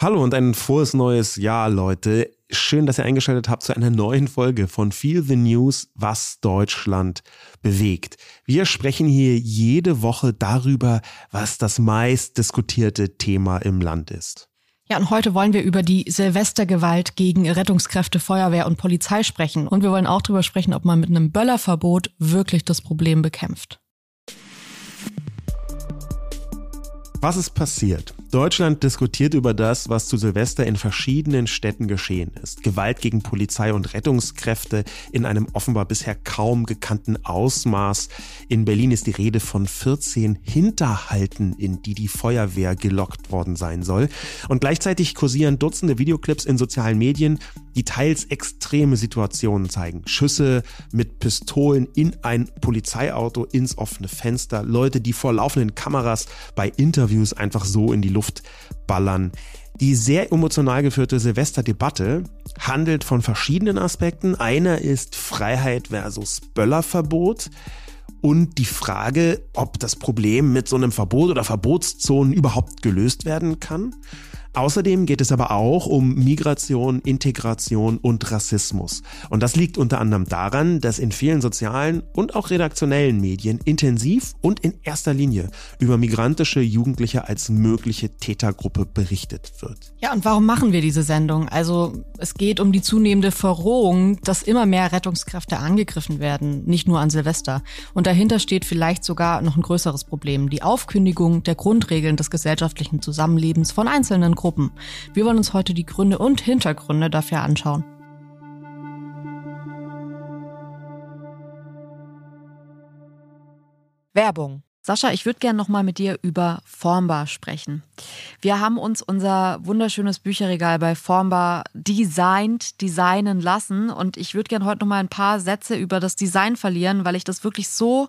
Hallo und ein frohes neues Jahr, Leute. Schön, dass ihr eingeschaltet habt zu einer neuen Folge von Feel the News, was Deutschland bewegt. Wir sprechen hier jede Woche darüber, was das meist diskutierte Thema im Land ist. Ja, und heute wollen wir über die Silvestergewalt gegen Rettungskräfte, Feuerwehr und Polizei sprechen. Und wir wollen auch darüber sprechen, ob man mit einem Böllerverbot wirklich das Problem bekämpft. Was ist passiert? Deutschland diskutiert über das, was zu Silvester in verschiedenen Städten geschehen ist. Gewalt gegen Polizei und Rettungskräfte in einem offenbar bisher kaum gekannten Ausmaß. In Berlin ist die Rede von 14 Hinterhalten, in die die Feuerwehr gelockt worden sein soll. Und gleichzeitig kursieren Dutzende Videoclips in sozialen Medien, die teils extreme Situationen zeigen. Schüsse mit Pistolen in ein Polizeiauto, ins offene Fenster, Leute, die vor laufenden Kameras bei Interviews einfach so in die Luft ballern. Die sehr emotional geführte Silvesterdebatte handelt von verschiedenen Aspekten. Einer ist Freiheit versus Böllerverbot und die Frage, ob das Problem mit so einem Verbot oder Verbotszonen überhaupt gelöst werden kann. Außerdem geht es aber auch um Migration, Integration und Rassismus. Und das liegt unter anderem daran, dass in vielen sozialen und auch redaktionellen Medien intensiv und in erster Linie über migrantische Jugendliche als mögliche Tätergruppe berichtet wird. Ja, und warum machen wir diese Sendung? Also es geht um die zunehmende Verrohung, dass immer mehr Rettungskräfte angegriffen werden, nicht nur an Silvester. Und dahinter steht vielleicht sogar noch ein größeres Problem, die Aufkündigung der Grundregeln des gesellschaftlichen Zusammenlebens von einzelnen Gruppen. Wir wollen uns heute die Gründe und Hintergründe dafür anschauen. Werbung. Sascha, ich würde gerne noch mal mit dir über Formbar sprechen. Wir haben uns unser wunderschönes Bücherregal bei Formbar designt, designen lassen und ich würde gerne heute noch mal ein paar Sätze über das Design verlieren, weil ich das wirklich so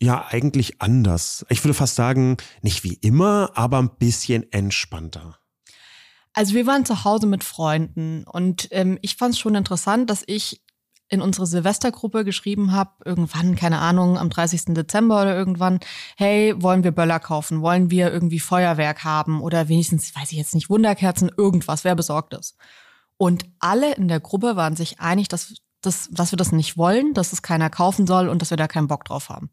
ja eigentlich anders. Ich würde fast sagen, nicht wie immer, aber ein bisschen entspannter. Also wir waren zu Hause mit Freunden und ähm, ich fand es schon interessant, dass ich in unsere Silvestergruppe geschrieben habe, irgendwann, keine Ahnung, am 30. Dezember oder irgendwann, hey, wollen wir Böller kaufen? Wollen wir irgendwie Feuerwerk haben? Oder wenigstens, weiß ich jetzt nicht, Wunderkerzen, irgendwas, wer besorgt ist? Und alle in der Gruppe waren sich einig, dass das, dass wir das nicht wollen, dass es keiner kaufen soll und dass wir da keinen Bock drauf haben.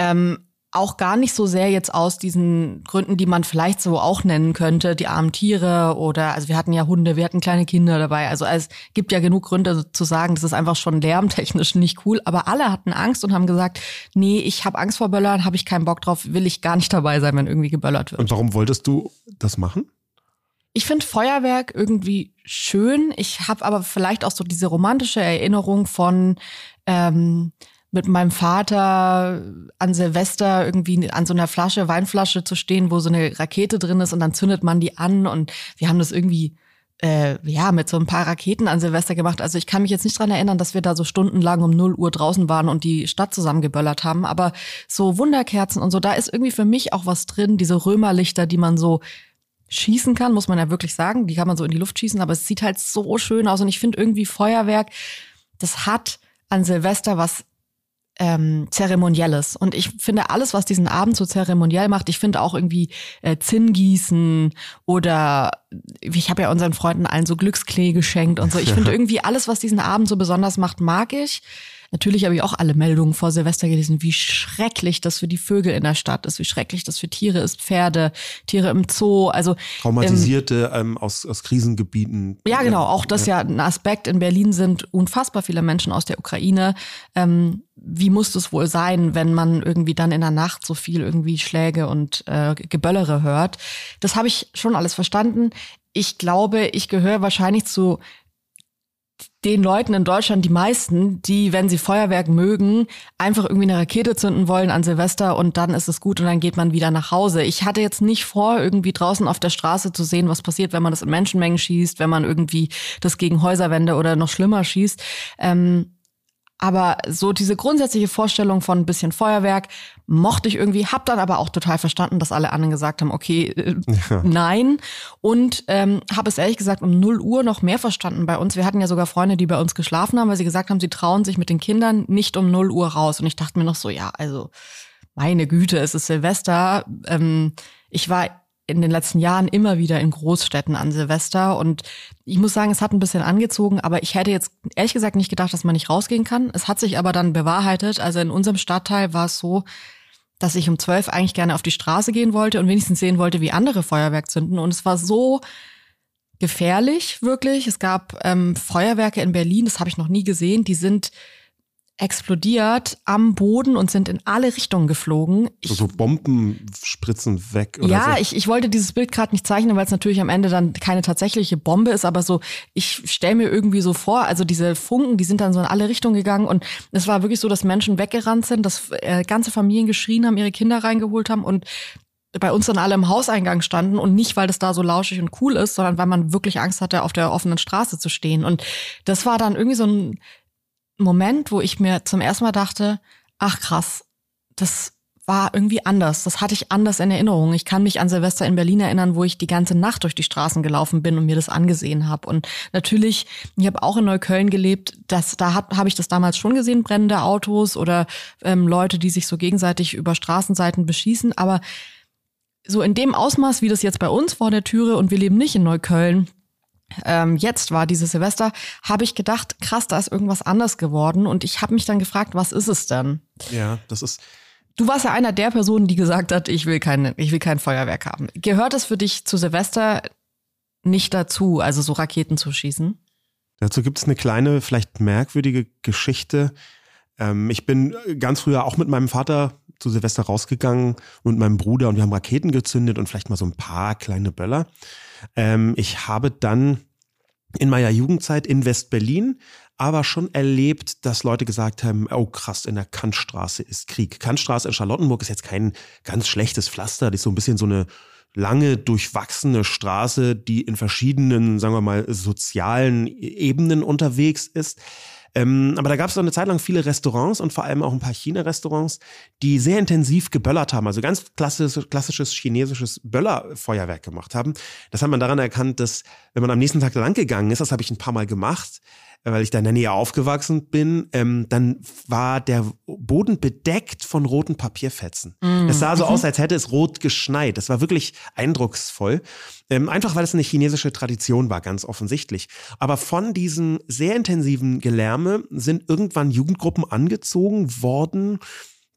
Ähm, auch gar nicht so sehr jetzt aus diesen Gründen, die man vielleicht so auch nennen könnte, die armen Tiere oder, also wir hatten ja Hunde, wir hatten kleine Kinder dabei. Also es gibt ja genug Gründe zu sagen, das ist einfach schon lärmtechnisch nicht cool. Aber alle hatten Angst und haben gesagt, nee, ich habe Angst vor Böllern, habe ich keinen Bock drauf, will ich gar nicht dabei sein, wenn irgendwie geböllert wird. Und warum wolltest du das machen? Ich finde Feuerwerk irgendwie schön. Ich habe aber vielleicht auch so diese romantische Erinnerung von ähm, mit meinem Vater an Silvester irgendwie an so einer Flasche, Weinflasche zu stehen, wo so eine Rakete drin ist und dann zündet man die an und wir haben das irgendwie äh, ja, mit so ein paar Raketen an Silvester gemacht. Also ich kann mich jetzt nicht dran erinnern, dass wir da so stundenlang um 0 Uhr draußen waren und die Stadt zusammengeböllert haben. Aber so Wunderkerzen und so, da ist irgendwie für mich auch was drin, diese Römerlichter, die man so schießen kann, muss man ja wirklich sagen. Die kann man so in die Luft schießen, aber es sieht halt so schön aus. Und ich finde irgendwie Feuerwerk, das hat an Silvester was ähm, Zeremonielles. Und ich finde alles, was diesen Abend so zeremoniell macht, ich finde auch irgendwie äh, Zinngießen oder ich habe ja unseren Freunden allen so Glücksklee geschenkt und so. Ich finde irgendwie alles, was diesen Abend so besonders macht, mag ich. Natürlich habe ich auch alle Meldungen vor Silvester gelesen, wie schrecklich das für die Vögel in der Stadt ist, wie schrecklich das für Tiere ist, Pferde, Tiere im Zoo, also traumatisierte ähm, ähm, aus, aus Krisengebieten. Ja, genau, auch das ja. ja ein Aspekt. In Berlin sind unfassbar viele Menschen aus der Ukraine. Ähm, wie muss es wohl sein, wenn man irgendwie dann in der Nacht so viel irgendwie Schläge und äh, Geböllere hört? Das habe ich schon alles verstanden. Ich glaube, ich gehöre wahrscheinlich zu den Leuten in Deutschland, die meisten, die, wenn sie Feuerwerk mögen, einfach irgendwie eine Rakete zünden wollen an Silvester und dann ist es gut und dann geht man wieder nach Hause. Ich hatte jetzt nicht vor, irgendwie draußen auf der Straße zu sehen, was passiert, wenn man das in Menschenmengen schießt, wenn man irgendwie das gegen Häuserwände oder noch schlimmer schießt. Ähm, aber so diese grundsätzliche Vorstellung von ein bisschen Feuerwerk mochte ich irgendwie, hab dann aber auch total verstanden, dass alle anderen gesagt haben, okay, äh, ja. nein. Und ähm, habe es ehrlich gesagt um 0 Uhr noch mehr verstanden bei uns. Wir hatten ja sogar Freunde, die bei uns geschlafen haben, weil sie gesagt haben, sie trauen sich mit den Kindern nicht um 0 Uhr raus. Und ich dachte mir noch so, ja, also meine Güte, es ist Silvester. Ähm, ich war in den letzten Jahren immer wieder in Großstädten an Silvester und ich muss sagen, es hat ein bisschen angezogen, aber ich hätte jetzt ehrlich gesagt nicht gedacht, dass man nicht rausgehen kann. Es hat sich aber dann bewahrheitet. Also in unserem Stadtteil war es so, dass ich um zwölf eigentlich gerne auf die Straße gehen wollte und wenigstens sehen wollte, wie andere Feuerwerk zünden. Und es war so gefährlich, wirklich. Es gab ähm, Feuerwerke in Berlin, das habe ich noch nie gesehen. Die sind explodiert am Boden und sind in alle Richtungen geflogen. Ich, so Bomben spritzen weg. Oder ja, so. ich, ich wollte dieses Bild gerade nicht zeichnen, weil es natürlich am Ende dann keine tatsächliche Bombe ist, aber so, ich stelle mir irgendwie so vor, also diese Funken, die sind dann so in alle Richtungen gegangen und es war wirklich so, dass Menschen weggerannt sind, dass äh, ganze Familien geschrien haben, ihre Kinder reingeholt haben und bei uns dann alle im Hauseingang standen und nicht, weil das da so lauschig und cool ist, sondern weil man wirklich Angst hatte, auf der offenen Straße zu stehen. Und das war dann irgendwie so ein Moment, wo ich mir zum ersten Mal dachte, ach krass, das war irgendwie anders. Das hatte ich anders in Erinnerung. Ich kann mich an Silvester in Berlin erinnern, wo ich die ganze Nacht durch die Straßen gelaufen bin und mir das angesehen habe. Und natürlich, ich habe auch in Neukölln gelebt, das, da habe ich das damals schon gesehen, brennende Autos oder ähm, Leute, die sich so gegenseitig über Straßenseiten beschießen. Aber so in dem Ausmaß, wie das jetzt bei uns vor der Türe und wir leben nicht in Neukölln, ähm, jetzt war, dieses Silvester, habe ich gedacht, krass, da ist irgendwas anders geworden. Und ich habe mich dann gefragt, was ist es denn? Ja, das ist. Du warst ja einer der Personen, die gesagt hat, ich will kein, ich will kein Feuerwerk haben. Gehört es für dich zu Silvester nicht dazu, also so Raketen zu schießen? Dazu gibt es eine kleine, vielleicht merkwürdige Geschichte. Ähm, ich bin ganz früher auch mit meinem Vater zu Silvester rausgegangen und meinem Bruder und wir haben Raketen gezündet und vielleicht mal so ein paar kleine Böller. Ähm, ich habe dann in meiner Jugendzeit in West-Berlin aber schon erlebt, dass Leute gesagt haben, oh krass, in der Kantstraße ist Krieg. Kantstraße in Charlottenburg ist jetzt kein ganz schlechtes Pflaster, das ist so ein bisschen so eine lange durchwachsene Straße, die in verschiedenen, sagen wir mal, sozialen Ebenen unterwegs ist. Ähm, aber da gab es eine Zeit lang viele Restaurants und vor allem auch ein paar China-Restaurants, die sehr intensiv geböllert haben, also ganz klassisch, klassisches chinesisches Böllerfeuerwerk gemacht haben. Das hat man daran erkannt, dass wenn man am nächsten Tag lang gegangen ist, das habe ich ein paar Mal gemacht, weil ich da in der Nähe aufgewachsen bin, ähm, dann war der Boden bedeckt von roten Papierfetzen. Mm. Es sah so aus, mhm. als hätte es rot geschneit. Das war wirklich eindrucksvoll. Ähm, einfach weil es eine chinesische Tradition war, ganz offensichtlich. Aber von diesem sehr intensiven Gelärme sind irgendwann Jugendgruppen angezogen worden,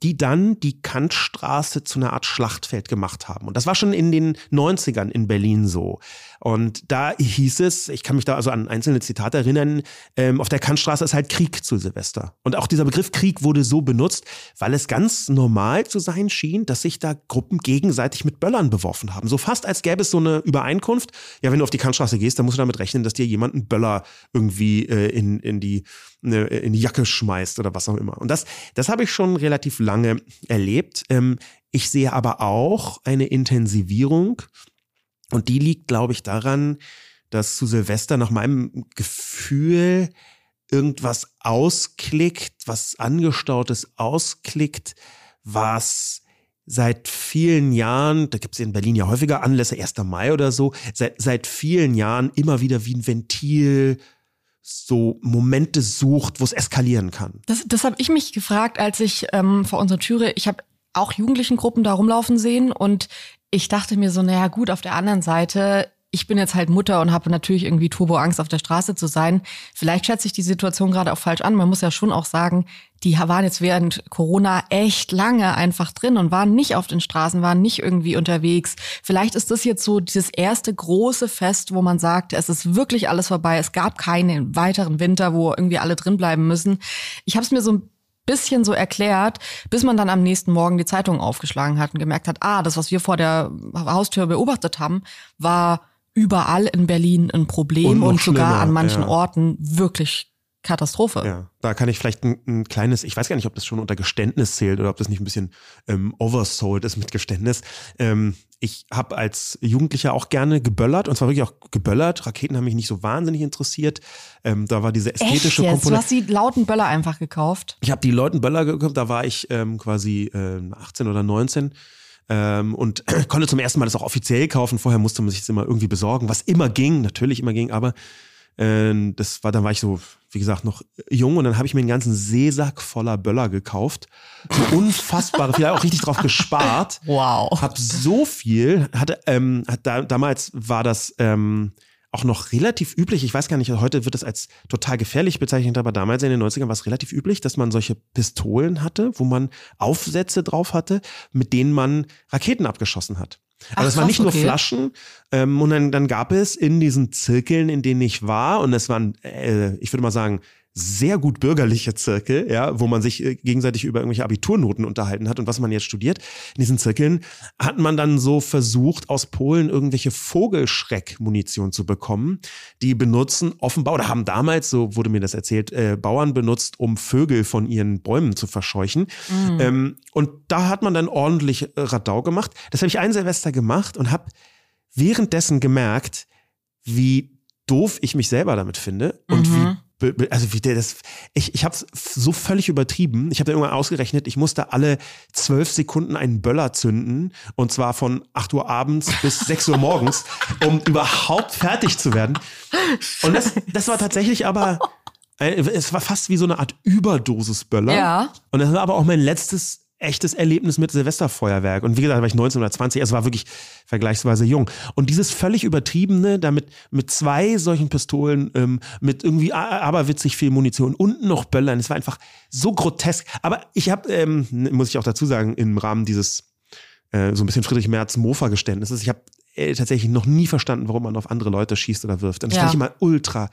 die dann die Kantstraße zu einer Art Schlachtfeld gemacht haben. Und das war schon in den 90ern in Berlin so. Und da hieß es, ich kann mich da also an einzelne Zitate erinnern, ähm, auf der Kantstraße ist halt Krieg zu Silvester. Und auch dieser Begriff Krieg wurde so benutzt, weil es ganz normal zu sein schien, dass sich da Gruppen gegenseitig mit Böllern beworfen haben. So fast als gäbe es so eine Übereinkunft. Ja, wenn du auf die Kantstraße gehst, dann musst du damit rechnen, dass dir jemand einen Böller irgendwie äh, in, in, die, ne, in die Jacke schmeißt oder was auch immer. Und das, das habe ich schon relativ lange erlebt. Ähm, ich sehe aber auch eine Intensivierung und die liegt, glaube ich, daran, dass zu Silvester nach meinem Gefühl irgendwas ausklickt, was angestautes ausklickt, was seit vielen Jahren, da gibt es in Berlin ja häufiger Anlässe, 1. Mai oder so, seit, seit vielen Jahren immer wieder wie ein Ventil so Momente sucht, wo es eskalieren kann. Das, das habe ich mich gefragt, als ich ähm, vor unserer Türe, ich habe auch Jugendlichen da rumlaufen sehen und ich dachte mir so, naja gut, auf der anderen Seite, ich bin jetzt halt Mutter und habe natürlich irgendwie Turboangst, auf der Straße zu sein. Vielleicht schätze ich die Situation gerade auch falsch an. Man muss ja schon auch sagen, die waren jetzt während Corona echt lange einfach drin und waren nicht auf den Straßen, waren nicht irgendwie unterwegs. Vielleicht ist das jetzt so dieses erste große Fest, wo man sagt, es ist wirklich alles vorbei. Es gab keinen weiteren Winter, wo irgendwie alle drin bleiben müssen. Ich habe es mir so ein bisschen so erklärt, bis man dann am nächsten Morgen die Zeitung aufgeschlagen hat und gemerkt hat, ah, das, was wir vor der Haustür beobachtet haben, war überall in Berlin ein Problem und, und sogar an manchen ja. Orten wirklich Katastrophe. Ja, da kann ich vielleicht ein, ein, kleines, ich weiß gar nicht, ob das schon unter Geständnis zählt oder ob das nicht ein bisschen ähm, oversold ist mit Geständnis. Ähm, ich habe als Jugendlicher auch gerne geböllert und zwar wirklich auch geböllert. Raketen haben mich nicht so wahnsinnig interessiert. Ähm, da war diese ästhetische Echt Komponente. Du hast die lauten Böller einfach gekauft? Ich habe die lauten Böller gekauft, da war ich ähm, quasi äh, 18 oder 19 ähm, und konnte zum ersten Mal das auch offiziell kaufen. Vorher musste man sich das immer irgendwie besorgen, was immer ging, natürlich immer ging, aber äh, das war, dann war ich so, wie gesagt, noch jung und dann habe ich mir einen ganzen Seesack voller Böller gekauft. So unfassbare, vielleicht auch richtig drauf gespart. Wow. Hab so viel, hatte, ähm, hat da, damals war das ähm, auch noch relativ üblich. Ich weiß gar nicht, heute wird es als total gefährlich bezeichnet, aber damals in den 90ern war es relativ üblich, dass man solche Pistolen hatte, wo man Aufsätze drauf hatte, mit denen man Raketen abgeschossen hat. Also es waren nicht nur okay. Flaschen ähm, und dann, dann gab es in diesen Zirkeln, in denen ich war und es waren, äh, ich würde mal sagen, sehr gut bürgerliche Zirkel, ja, wo man sich äh, gegenseitig über irgendwelche Abiturnoten unterhalten hat und was man jetzt studiert. In diesen Zirkeln hat man dann so versucht, aus Polen irgendwelche Vogelschreckmunition zu bekommen. Die benutzen offenbar oder haben damals, so wurde mir das erzählt, äh, Bauern benutzt, um Vögel von ihren Bäumen zu verscheuchen. Mhm. Ähm, und da hat man dann ordentlich äh, Radau gemacht. Das habe ich ein Silvester gemacht und habe währenddessen gemerkt, wie doof ich mich selber damit finde und mhm. wie also wie der das, ich, ich habe es so völlig übertrieben. Ich habe irgendwann ausgerechnet, ich musste alle zwölf Sekunden einen Böller zünden und zwar von 8 Uhr abends bis 6 Uhr morgens, um überhaupt fertig zu werden. Und das, das war tatsächlich aber, äh, es war fast wie so eine Art Überdosis Böller. Ja. Und das war aber auch mein letztes echtes Erlebnis mit Silvesterfeuerwerk. Und wie gesagt, da war ich 19 oder 20, also war wirklich vergleichsweise jung. Und dieses völlig übertriebene, damit mit zwei solchen Pistolen, ähm, mit irgendwie aberwitzig viel Munition und noch Böllern, es war einfach so grotesk. Aber ich habe, ähm, muss ich auch dazu sagen, im Rahmen dieses äh, so ein bisschen Friedrich Merz Mofa-Geständnisses, ich habe äh, tatsächlich noch nie verstanden, warum man auf andere Leute schießt oder wirft. Und das ja. fand ich immer ultra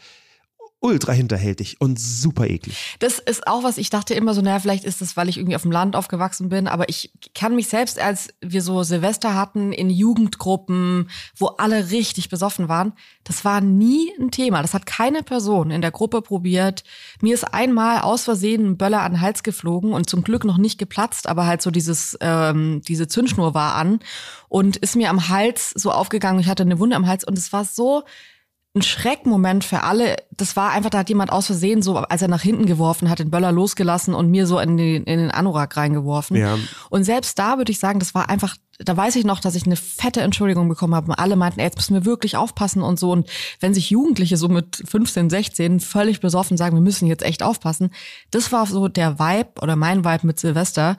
ultra hinterhältig und super eklig. Das ist auch was, ich dachte immer so, naja, vielleicht ist das, weil ich irgendwie auf dem Land aufgewachsen bin, aber ich kann mich selbst, als wir so Silvester hatten in Jugendgruppen, wo alle richtig besoffen waren, das war nie ein Thema. Das hat keine Person in der Gruppe probiert. Mir ist einmal aus Versehen ein Böller an den Hals geflogen und zum Glück noch nicht geplatzt, aber halt so dieses, ähm, diese Zündschnur war an und ist mir am Hals so aufgegangen. Ich hatte eine Wunde am Hals und es war so ein Schreckmoment für alle. Das war einfach, da hat jemand aus Versehen so, als er nach hinten geworfen hat, den Böller losgelassen und mir so in den, in den Anorak reingeworfen. Ja. Und selbst da würde ich sagen, das war einfach, da weiß ich noch, dass ich eine fette Entschuldigung bekommen habe. Und alle meinten, ey, jetzt müssen wir wirklich aufpassen und so. Und wenn sich Jugendliche so mit 15, 16 völlig besoffen sagen, wir müssen jetzt echt aufpassen, das war so der Vibe oder mein Vibe mit Silvester.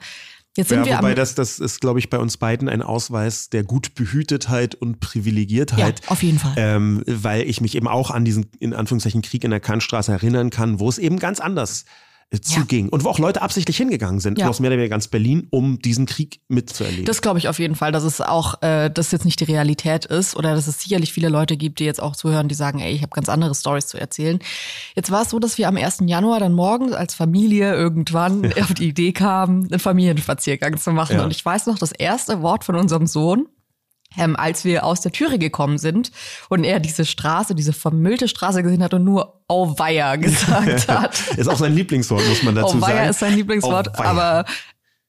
Jetzt sind ja, wir wobei das, das ist, glaube ich, bei uns beiden ein Ausweis der Gutbehütetheit und Privilegiertheit. Ja, auf jeden Fall. Ähm, weil ich mich eben auch an diesen, in Anführungszeichen, Krieg in der Kantstraße erinnern kann, wo es eben ganz anders äh, zuging und wo auch Leute absichtlich hingegangen sind Ja. aus mehr oder weniger ganz Berlin, um diesen Krieg mitzuerleben. Das glaube ich auf jeden Fall, dass es auch, äh, dass jetzt nicht die Realität ist oder dass es sicherlich viele Leute gibt, die jetzt auch zuhören, die sagen, ey, ich habe ganz andere Stories zu erzählen. Jetzt war es so, dass wir am 1. Januar dann morgens als Familie irgendwann auf die Idee kamen, einen Familienspaziergang zu machen. Ja. Und ich weiß noch, das erste Wort von unserem Sohn, ähm, als wir aus der Türe gekommen sind und er diese Straße, diese vermüllte Straße gesehen hat und nur Auweia gesagt hat. ist auch sein Lieblingswort, muss man dazu Auweia sagen. ist sein Lieblingswort, Auweia. aber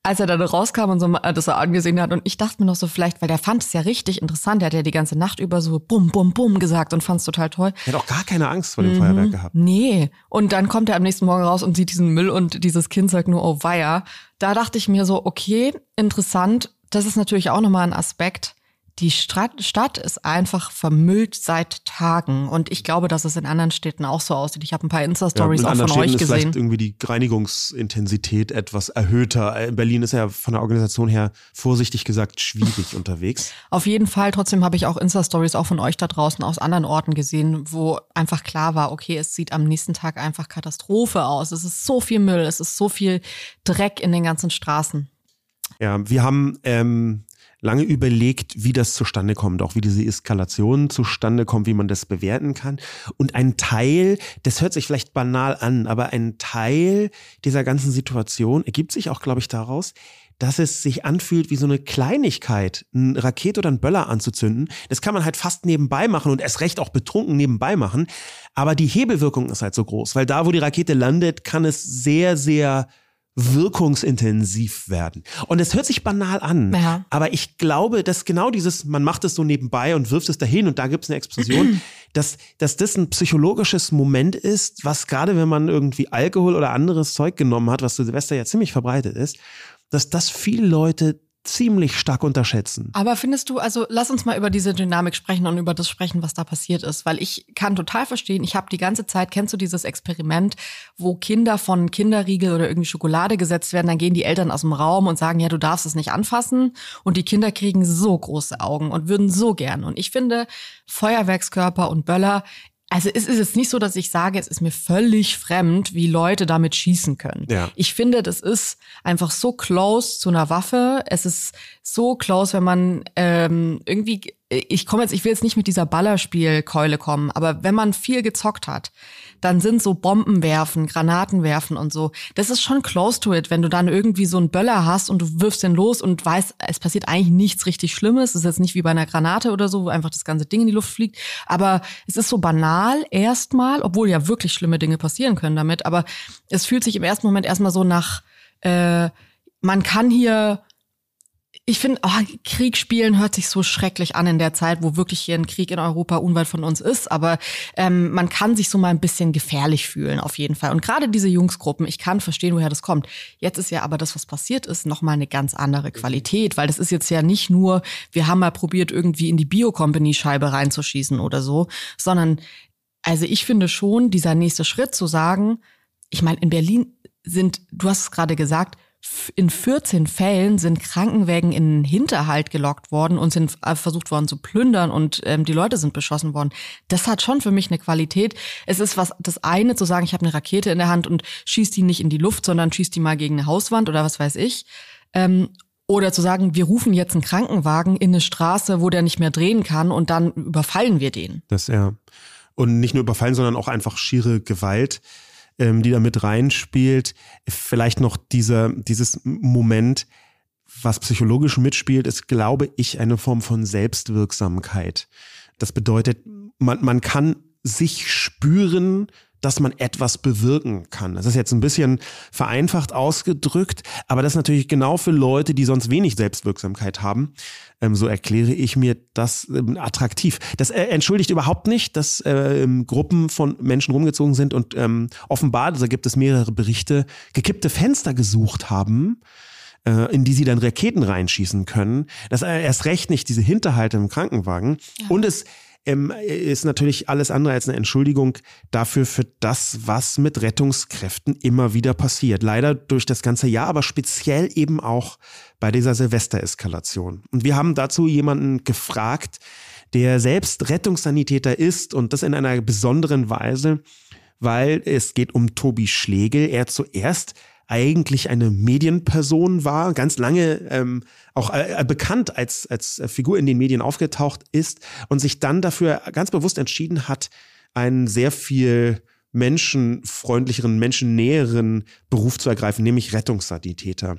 als er dann rauskam und so das er angesehen hat und ich dachte mir noch so vielleicht, weil der fand es ja richtig interessant, der hat ja die ganze Nacht über so bum bum bum gesagt und fand es total toll. Er hat auch gar keine Angst vor Mhm. dem Feuerwerk gehabt. Nee, und dann kommt er am nächsten Morgen raus und sieht diesen Müll und dieses Kind sagt nur oh weia. Da dachte ich mir so, okay, interessant, das ist natürlich auch nochmal ein Aspekt. Die Stadt, ist einfach vermüllt seit Tagen und ich glaube, dass es in anderen Städten auch so aussieht. Ich habe ein paar Insta-Stories in auch von euch Städten ist vielleicht gesehen. irgendwie die Reinigungsintensität etwas erhöhter. In Berlin ist ja von der Organisation her vorsichtig gesagt schwierig unterwegs. Auf jeden Fall. Trotzdem habe ich auch Insta-Stories auch von euch da draußen aus anderen Orten gesehen, wo einfach klar war, okay, es sieht am nächsten Tag einfach Katastrophe aus. Es ist so viel Müll, es ist so viel Dreck in den ganzen Straßen. Ja, wir haben ähm, lange überlegt, wie das zustande kommt, auch wie diese Eskalation zustande kommt, wie man das bewerten kann. Und ein Teil, das hört sich vielleicht banal an, aber ein Teil dieser ganzen Situation ergibt sich auch, glaube ich, daraus, dass es sich anfühlt wie so eine Kleinigkeit, eine Rakete oder einen Böller anzuzünden. Das kann man halt fast nebenbei machen und erst recht auch betrunken nebenbei machen. Aber die Hebelwirkung ist halt so groß, weil da, wo die Rakete landet, kann es sehr, sehr wirkungsintensiv werden. Und es hört sich banal an, Ja. aber ich glaube, dass genau dieses, man macht es so nebenbei und wirft es dahin und da gibt es eine Explosion, dass, dass das ein psychologisches Moment ist, was gerade wenn man irgendwie Alkohol oder anderes Zeug genommen hat, was zu Silvester ja ziemlich verbreitet ist, dass das viele Leute ziemlich stark unterschätzen. Aber findest du, also lass uns mal über diese Dynamik sprechen und über das sprechen, was da passiert ist, weil ich kann total verstehen, ich habe die ganze Zeit, kennst du dieses Experiment, wo Kinder von Kinderriegel oder irgendwie Schokolade gesetzt werden, dann gehen die Eltern aus dem Raum und sagen, ja, du darfst es nicht anfassen und die Kinder kriegen so große Augen und würden so gern. Und ich finde, Feuerwerkskörper und Böller, also es ist jetzt nicht so, dass ich sage, es ist mir völlig fremd, wie Leute damit schießen können. Ja. Ich finde, das ist einfach so close zu einer Waffe. Es ist so close, wenn man ähm, irgendwie, ich komme jetzt, ich will jetzt nicht mit dieser Ballerspielkeule kommen, aber wenn man viel gezockt hat, dann sind so Bomben werfen, Granaten werfen und so. Das ist schon close to it, wenn du dann irgendwie so einen Böller hast und du wirfst den los und weißt, es passiert eigentlich nichts richtig Schlimmes. Es ist jetzt nicht wie bei einer Granate oder so, wo einfach das ganze Ding in die Luft fliegt. Aber es ist so banal erstmal, obwohl ja wirklich schlimme Dinge passieren können damit. Aber es fühlt sich im ersten Moment erstmal so nach, äh, man kann hier ich finde, oh, Krieg spielen hört sich so schrecklich an in der Zeit, wo wirklich hier ein Krieg in Europa unweit von uns ist. Aber ähm, man kann sich so mal ein bisschen gefährlich fühlen, auf jeden Fall. Und gerade diese Jungsgruppen, ich kann verstehen, woher das kommt. Jetzt ist ja aber das, was passiert ist, nochmal eine ganz andere Qualität, weil das ist jetzt ja nicht nur, wir haben mal probiert, irgendwie in die Bio-Company-Scheibe reinzuschießen oder so, sondern also ich finde schon, dieser nächste Schritt zu sagen, ich meine, in Berlin sind, du hast es gerade gesagt, in 14 Fällen sind Krankenwägen in den Hinterhalt gelockt worden und sind äh, versucht worden zu plündern und ähm, die Leute sind beschossen worden. Das hat schon für mich eine Qualität. Es ist was das eine zu sagen, ich habe eine Rakete in der Hand und schieß die nicht in die Luft, sondern schieß die mal gegen eine Hauswand oder was weiß ich. Ähm, oder zu sagen, wir rufen jetzt einen Krankenwagen in eine Straße, wo der nicht mehr drehen kann und dann überfallen wir den. Das ja. Und nicht nur überfallen, sondern auch einfach schiere Gewalt, ähm, die da mit reinspielt. Vielleicht noch dieser, dieses Moment, was psychologisch mitspielt, ist, glaube ich, eine Form von Selbstwirksamkeit. Das bedeutet, man, man kann sich spüren, dass man etwas bewirken kann. Das ist jetzt ein bisschen vereinfacht ausgedrückt, aber das ist natürlich genau für Leute, die sonst wenig Selbstwirksamkeit haben. Ähm, so erkläre ich mir das ähm, attraktiv. Das äh, entschuldigt überhaupt nicht, dass äh, Gruppen von Menschen rumgezogen sind und ähm, offenbar, da gibt es mehrere Berichte, gekippte Fenster gesucht haben äh, in die sie dann Raketen reinschießen können. Das äh, erst recht nicht diese Hinterhalte im Krankenwagen. Ja. Und es ähm, ist natürlich alles andere als eine Entschuldigung dafür für das, was mit Rettungskräften immer wieder passiert. Leider durch das ganze Jahr, aber speziell eben auch bei dieser Silvestereskalation. Und wir haben dazu jemanden gefragt, der selbst Rettungssanitäter ist und das in einer besonderen Weise, weil es geht um Tobi Schlegel. Er zuerst eigentlich eine Medienperson war, ganz lange ähm, auch äh, äh, bekannt als, als Figur in den Medien aufgetaucht ist und sich dann dafür ganz bewusst entschieden hat, einen sehr viel menschenfreundlicheren, menschennäheren Beruf zu ergreifen, nämlich Rettungssanitäter.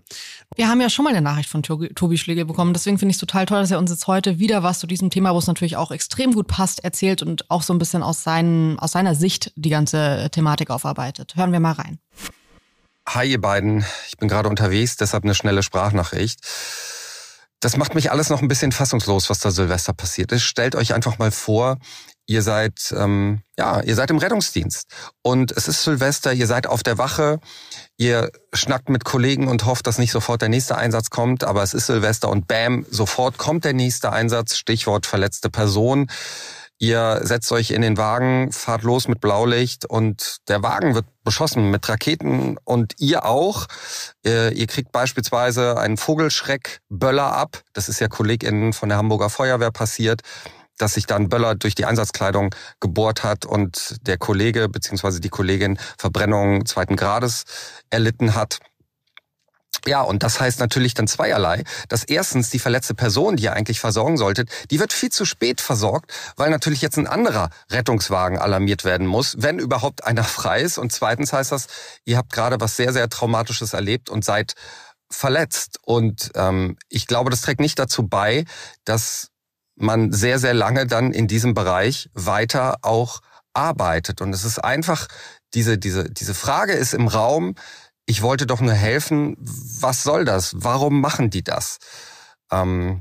Wir haben ja schon mal eine Nachricht von Tobi Schlegel bekommen. Deswegen finde ich es total toll, dass er uns jetzt heute wieder was zu diesem Thema, wo es natürlich auch extrem gut passt, erzählt und auch so ein bisschen aus, seinen, aus seiner Sicht die ganze Thematik aufarbeitet. Hören wir mal rein. Hi ihr beiden, ich bin gerade unterwegs, deshalb eine schnelle Sprachnachricht. Das macht mich alles noch ein bisschen fassungslos, was da Silvester passiert ist. Stellt euch einfach mal vor, ihr seid ähm, ja, ihr seid im Rettungsdienst und es ist Silvester, ihr seid auf der Wache, ihr schnackt mit Kollegen und hofft, dass nicht sofort der nächste Einsatz kommt, aber es ist Silvester und bam, sofort kommt der nächste Einsatz, Stichwort verletzte Person. Ihr setzt euch in den Wagen, fahrt los mit Blaulicht und der Wagen wird beschossen mit Raketen und ihr auch. Ihr kriegt beispielsweise einen Vogelschreckböller ab. Das ist ja KollegInnen von der Hamburger Feuerwehr passiert dass sich dann Böller durch die Einsatzkleidung gebohrt hat und der Kollege bzw. die Kollegin Verbrennung zweiten Grades erlitten hat. Ja, und das heißt natürlich dann zweierlei, dass erstens die verletzte Person, die ihr eigentlich versorgen solltet, die wird viel zu spät versorgt, weil natürlich jetzt ein anderer Rettungswagen alarmiert werden muss, wenn überhaupt einer frei ist. Und zweitens heißt das, ihr habt gerade was sehr, sehr Traumatisches erlebt und seid verletzt. Und ähm, ich glaube, das trägt nicht dazu bei, dass man sehr, sehr lange dann in diesem Bereich weiter auch arbeitet. Und es ist einfach, diese, diese, diese Frage ist im Raum, ich wollte doch nur helfen. Was soll das? Warum machen die das? Ähm,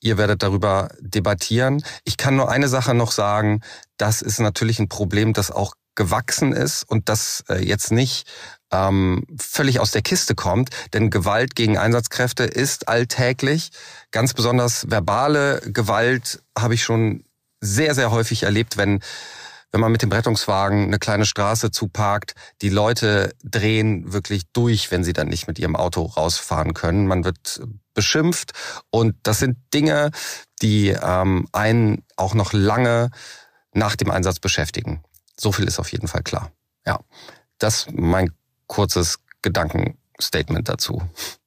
ihr werdet darüber debattieren. Ich kann nur eine Sache noch sagen. Das ist natürlich ein Problem, das auch gewachsen ist und das äh, jetzt nicht ähm, völlig aus der Kiste kommt. Denn Gewalt gegen Einsatzkräfte ist alltäglich. Ganz besonders verbale Gewalt habe ich schon sehr, sehr häufig erlebt, wenn wenn man mit dem Rettungswagen eine kleine Straße zuparkt, die Leute drehen wirklich durch, wenn sie dann nicht mit ihrem Auto rausfahren können. Man wird beschimpft und das sind Dinge, die ähm, einen auch noch lange nach dem Einsatz beschäftigen. So viel ist auf jeden Fall klar. Ja, das mein kurzes Gedankenstatement dazu.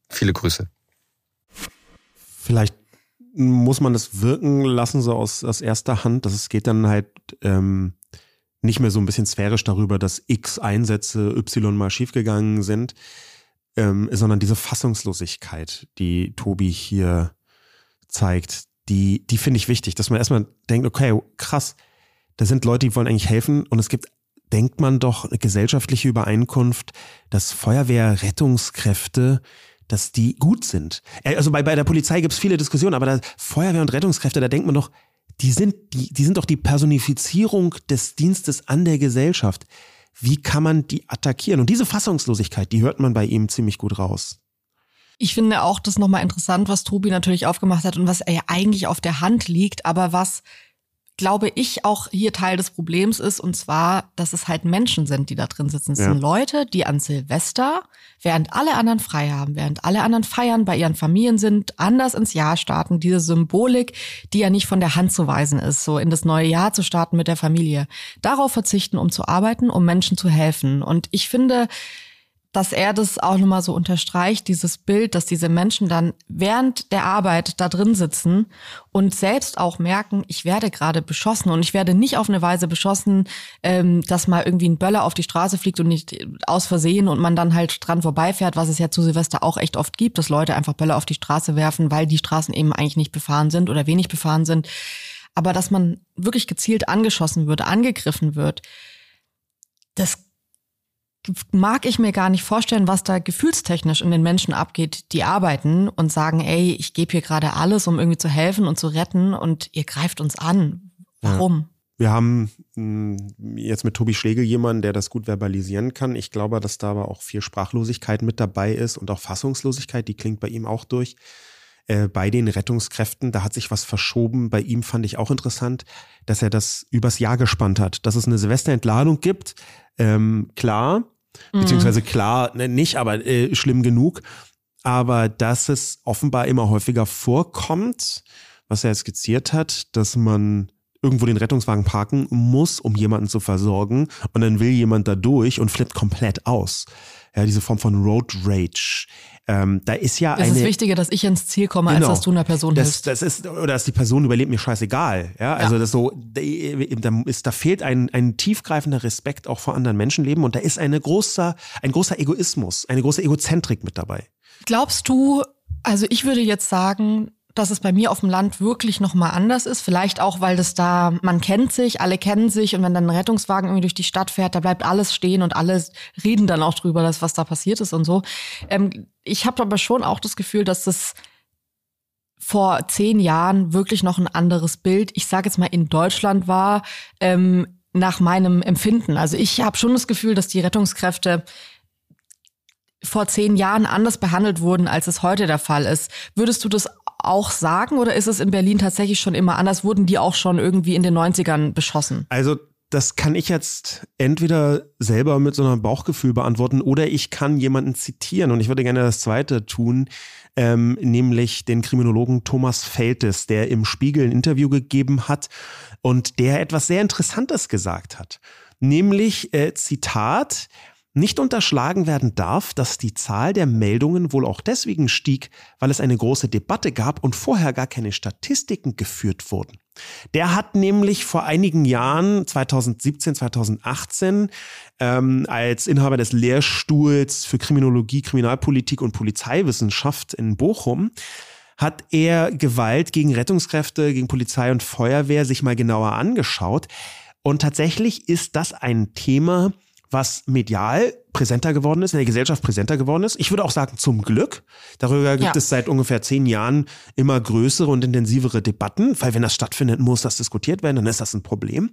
Viele Grüße. Vielleicht muss man das wirken lassen, so aus, aus erster Hand. Das geht dann halt ähm, nicht mehr so ein bisschen sphärisch darüber, dass X Einsätze Y mal schiefgegangen sind, ähm, sondern diese Fassungslosigkeit, die Tobi hier zeigt, die, die finde ich wichtig, dass man erstmal denkt, okay, krass, da sind Leute, die wollen eigentlich helfen und es gibt, denkt man doch, eine gesellschaftliche Übereinkunft, dass Feuerwehr, Rettungskräfte, dass die gut sind. Äh, also bei, bei der Polizei gibt es viele Diskussionen, aber da Feuerwehr und Rettungskräfte, da denkt man doch, die sind, die, die sind doch die Personifizierung des Dienstes an der Gesellschaft. Wie kann man die attackieren? Und diese Fassungslosigkeit, die hört man bei ihm ziemlich gut raus. Ich finde auch das nochmal interessant, was Tobi natürlich aufgemacht hat und was ja eigentlich auf der Hand liegt, aber was glaube ich, auch hier Teil des Problems ist, und zwar, dass es halt Menschen sind, die da drin sitzen. Es ja. sind Leute, die an Silvester, während alle anderen frei haben, während alle anderen feiern, bei ihren Familien sind, anders ins Jahr starten, diese Symbolik, die ja nicht von der Hand zu weisen ist, so in das neue Jahr zu starten mit der Familie, darauf verzichten, um zu arbeiten, um Menschen zu helfen. Und ich finde, dass er das auch nochmal so unterstreicht, dieses Bild, dass diese Menschen dann während der Arbeit da drin sitzen und selbst auch merken, ich werde gerade beschossen und ich werde nicht auf eine Weise beschossen, ähm, dass mal irgendwie ein Böller auf die Straße fliegt und nicht aus Versehen und man dann halt dran vorbeifährt, was es ja zu Silvester auch echt oft gibt, dass Leute einfach Böller auf die Straße werfen, weil die Straßen eben eigentlich nicht befahren sind oder wenig befahren sind. Aber dass man wirklich gezielt angeschossen wird, angegriffen wird, das mag ich mir gar nicht vorstellen, was da gefühlstechnisch in den Menschen abgeht, die arbeiten und sagen, ey, ich gebe hier gerade alles, um irgendwie zu helfen und zu retten und ihr greift uns an. Warum? Ja. Wir haben hm, jetzt mit Tobi Schlegel jemanden, der das gut verbalisieren kann. Ich glaube, dass da aber auch viel Sprachlosigkeit mit dabei ist und auch Fassungslosigkeit, die klingt bei ihm auch durch. Äh, bei den Rettungskräften, da hat sich was verschoben. Bei ihm fand ich auch interessant, dass er das übers Jahr gespannt hat, dass es eine Silvesterentladung gibt. Ähm, klar. Beziehungsweise klar, ne, nicht, aber äh, schlimm genug. Aber dass es offenbar immer häufiger vorkommt, was er skizziert hat, dass man irgendwo den Rettungswagen parken muss, um jemanden zu versorgen. Und dann will jemand da durch und flippt komplett aus. Ja, diese Form von Road Rage. Ähm, da ist ja eine. Es ist wichtiger, dass ich ins Ziel komme, genau, als dass du einer Person das, hilfst. Das ist, oder dass die Person überlebt mir scheißegal. Ja, also ja. das so, da, ist, da fehlt ein, ein tiefgreifender Respekt auch vor anderen Menschenleben und da ist eine großer, ein großer Egoismus, eine große Egozentrik mit dabei. Glaubst du, also ich würde jetzt sagen, dass es bei mir auf dem Land wirklich nochmal anders ist. Vielleicht auch, weil das da, man kennt sich, alle kennen sich und wenn dann ein Rettungswagen irgendwie durch die Stadt fährt, da bleibt alles stehen und alle reden dann auch drüber, dass, was da passiert ist und so. Ähm, ich habe aber schon auch das Gefühl, dass das vor zehn Jahren wirklich noch ein anderes Bild, ich sage jetzt mal in Deutschland war, ähm, nach meinem Empfinden. Also ich habe schon das Gefühl, dass die Rettungskräfte vor zehn Jahren anders behandelt wurden, als es heute der Fall ist. Würdest du das auch sagen oder ist es in Berlin tatsächlich schon immer anders? Wurden die auch schon irgendwie in den 90ern beschossen? Also das kann ich jetzt entweder selber mit so einem Bauchgefühl beantworten oder ich kann jemanden zitieren und ich würde gerne das zweite tun, ähm, nämlich den Kriminologen Thomas Feltes, der im Spiegel ein Interview gegeben hat und der etwas sehr Interessantes gesagt hat. Nämlich, äh, Zitat, nicht unterschlagen werden darf, dass die Zahl der Meldungen wohl auch deswegen stieg, weil es eine große Debatte gab und vorher gar keine Statistiken geführt wurden. Der hat nämlich vor einigen Jahren, 2017, 2018, ähm, als Inhaber des Lehrstuhls für Kriminologie, Kriminalpolitik und Polizeiwissenschaft in Bochum, hat er Gewalt gegen Rettungskräfte, gegen Polizei und Feuerwehr sich mal genauer angeschaut. Und tatsächlich ist das ein Thema, was medial präsenter geworden ist, in der Gesellschaft präsenter geworden ist. Ich würde auch sagen, zum Glück. Darüber gibt ja. es seit ungefähr zehn Jahren immer größere und intensivere Debatten, weil wenn das stattfindet, muss das diskutiert werden, dann ist das ein Problem.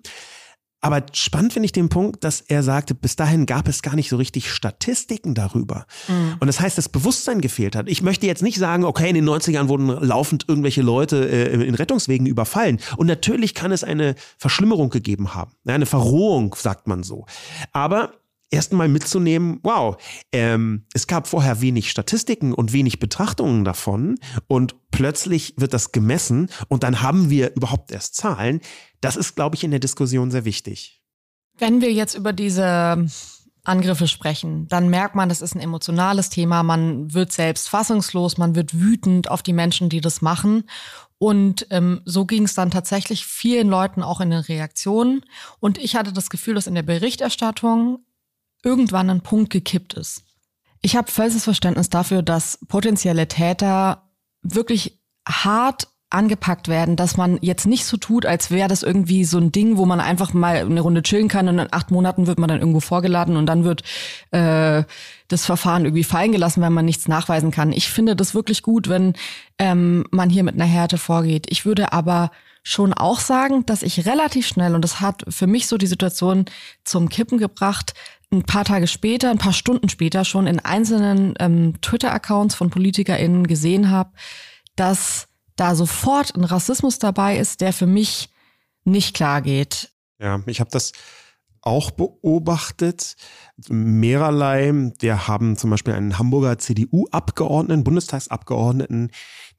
Aber spannend finde ich den Punkt, dass er sagte, bis dahin gab es gar nicht so richtig Statistiken darüber. Mhm. Und das heißt, das Bewusstsein gefehlt hat. Ich möchte jetzt nicht sagen, okay, in den 90ern wurden laufend irgendwelche Leute äh, in Rettungswegen überfallen. Und natürlich kann es eine Verschlimmerung gegeben haben. Eine Verrohung, sagt man so. Aber erstmal mitzunehmen, wow, ähm, es gab vorher wenig Statistiken und wenig Betrachtungen davon und plötzlich wird das gemessen und dann haben wir überhaupt erst Zahlen. Das ist, glaube ich, in der Diskussion sehr wichtig. Wenn wir jetzt über diese Angriffe sprechen, dann merkt man, das ist ein emotionales Thema. Man wird selbst fassungslos, man wird wütend auf die Menschen, die das machen. Und ähm, so ging es dann tatsächlich vielen Leuten auch in den Reaktionen. Und ich hatte das Gefühl, dass in der Berichterstattung irgendwann ein Punkt gekippt ist. Ich habe vollstes Verständnis dafür, dass potenzielle Täter wirklich hart angepackt werden, dass man jetzt nicht so tut, als wäre das irgendwie so ein Ding, wo man einfach mal eine Runde chillen kann und in acht Monaten wird man dann irgendwo vorgeladen und dann wird äh, das Verfahren irgendwie fallen gelassen, wenn man nichts nachweisen kann. Ich finde das wirklich gut, wenn ähm, man hier mit einer Härte vorgeht. Ich würde aber schon auch sagen, dass ich relativ schnell, und das hat für mich so die Situation zum Kippen gebracht, ein paar Tage später, ein paar Stunden später schon in einzelnen ähm, Twitter-Accounts von PolitikerInnen gesehen habe, dass da sofort ein Rassismus dabei ist, der für mich nicht klar geht. Ja, ich habe das auch beobachtet. Mehrerlei, wir haben zum Beispiel einen Hamburger CDU-Abgeordneten, Bundestagsabgeordneten,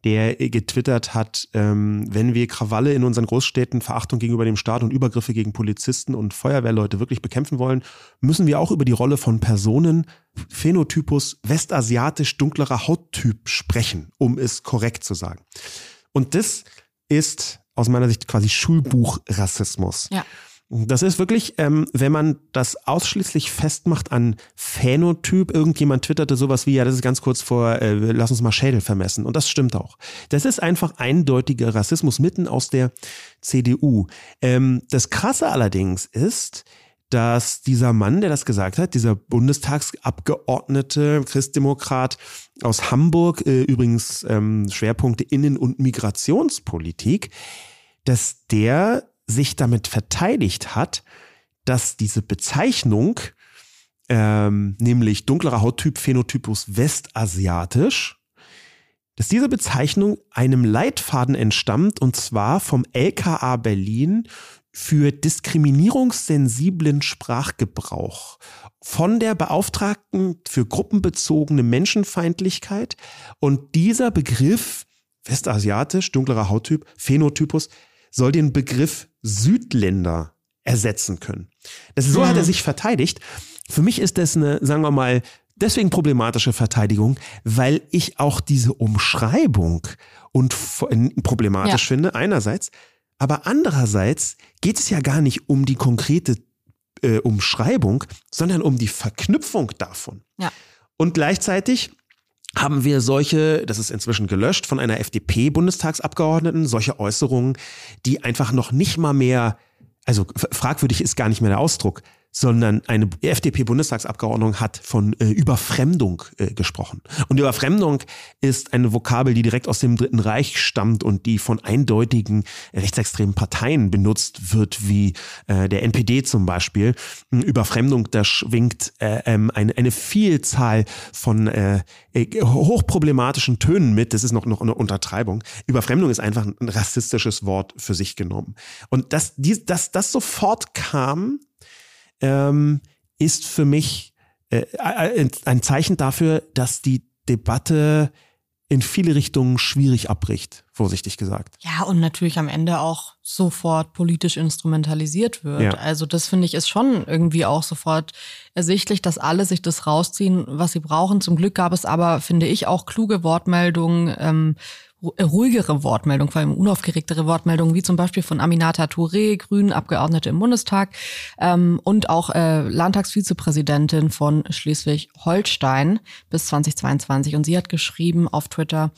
der getwittert hat, ähm, wenn wir Krawalle in unseren Großstädten, Verachtung gegenüber dem Staat und Übergriffe gegen Polizisten und Feuerwehrleute wirklich bekämpfen wollen, müssen wir auch über die Rolle von Personen, Phänotypus westasiatisch dunklerer Hauttyp sprechen, um es korrekt zu sagen. Und das ist aus meiner Sicht quasi Schulbuchrassismus. Ja. Das ist wirklich, ähm, wenn man das ausschließlich festmacht an Phänotyp, irgendjemand twitterte sowas wie, ja, das ist ganz kurz vor, äh, lass uns mal Schädel vermessen. Und das stimmt auch. Das ist einfach eindeutiger Rassismus mitten aus der CDU. Ähm, das Krasse allerdings ist, dass dieser Mann, der das gesagt hat, dieser Bundestagsabgeordnete, Christdemokrat aus Hamburg, äh, übrigens ähm, Schwerpunkte Innen- und Migrationspolitik, dass der sich damit verteidigt hat, dass diese Bezeichnung, ähm, nämlich dunklerer Hauttyp Phänotypus westasiatisch, dass diese Bezeichnung einem Leitfaden entstammt und zwar vom LKA Berlin für diskriminierungssensiblen Sprachgebrauch von der Beauftragten für gruppenbezogene Menschenfeindlichkeit. Und dieser Begriff westasiatisch, dunklerer Hauttyp, Phänotypus, soll den Begriff Südländer ersetzen können. Das, so mhm. hat er mhm. sich verteidigt. Für mich ist das eine, sagen wir mal, deswegen problematische Verteidigung, weil ich auch diese Umschreibung und problematisch ja. finde, einerseits, aber andererseits geht es ja gar nicht um die konkrete äh, Umschreibung, sondern um die Verknüpfung davon. Ja. Und gleichzeitig haben wir solche, das ist inzwischen gelöscht von einer FDP-Bundestagsabgeordneten, solche Äußerungen, die einfach noch nicht mal mehr, also fragwürdig ist gar nicht mehr der Ausdruck, sondern eine FDP-Bundestagsabgeordnete hat von äh, Überfremdung äh, gesprochen. Und Überfremdung ist eine Vokabel, die direkt aus dem Dritten Reich stammt und die von eindeutigen rechtsextremen Parteien benutzt wird, wie äh, der NPD zum Beispiel. Überfremdung, da schwingt äh, ähm, eine, eine Vielzahl von äh, äh, hochproblematischen Tönen mit. Das ist noch, noch eine Untertreibung. Überfremdung ist einfach ein rassistisches Wort für sich genommen. Und dass, die, dass das sofort kam, ähm, ist für mich äh, ein Zeichen dafür, dass die Debatte in viele Richtungen schwierig abbricht, vorsichtig gesagt. Ja, und natürlich am Ende auch sofort politisch instrumentalisiert wird. Ja. Also das finde ich ist schon irgendwie auch sofort ersichtlich, dass alle sich das rausziehen, was sie brauchen. Zum Glück gab es aber, finde ich, auch kluge Wortmeldungen ähm, ruhigere Wortmeldungen, vor allem unaufgeregtere Wortmeldungen, wie zum Beispiel von Aminata Touré, Grünen Abgeordnete im Bundestag ähm, und auch äh, Landtagsvizepräsidentin von Schleswig-Holstein bis 2022. Und sie hat geschrieben auf Twitter,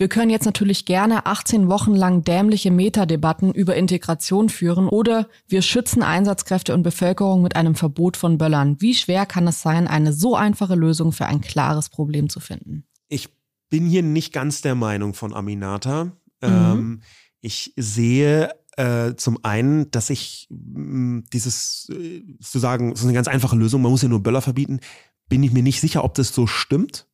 wir können jetzt natürlich gerne 18 Wochen lang dämliche Metadebatten über Integration führen oder wir schützen Einsatzkräfte und Bevölkerung mit einem Verbot von Böllern. Wie schwer kann es sein, eine so einfache Lösung für ein klares Problem zu finden? Ich bin hier nicht ganz der Meinung von Aminata. Mhm. Ähm, ich sehe äh, zum einen, dass ich mh, mm, dieses, äh, zu sagen, das ist eine ganz einfache Lösung, man muss ja nur Böller verbieten, bin ich mir nicht sicher, ob das so stimmt.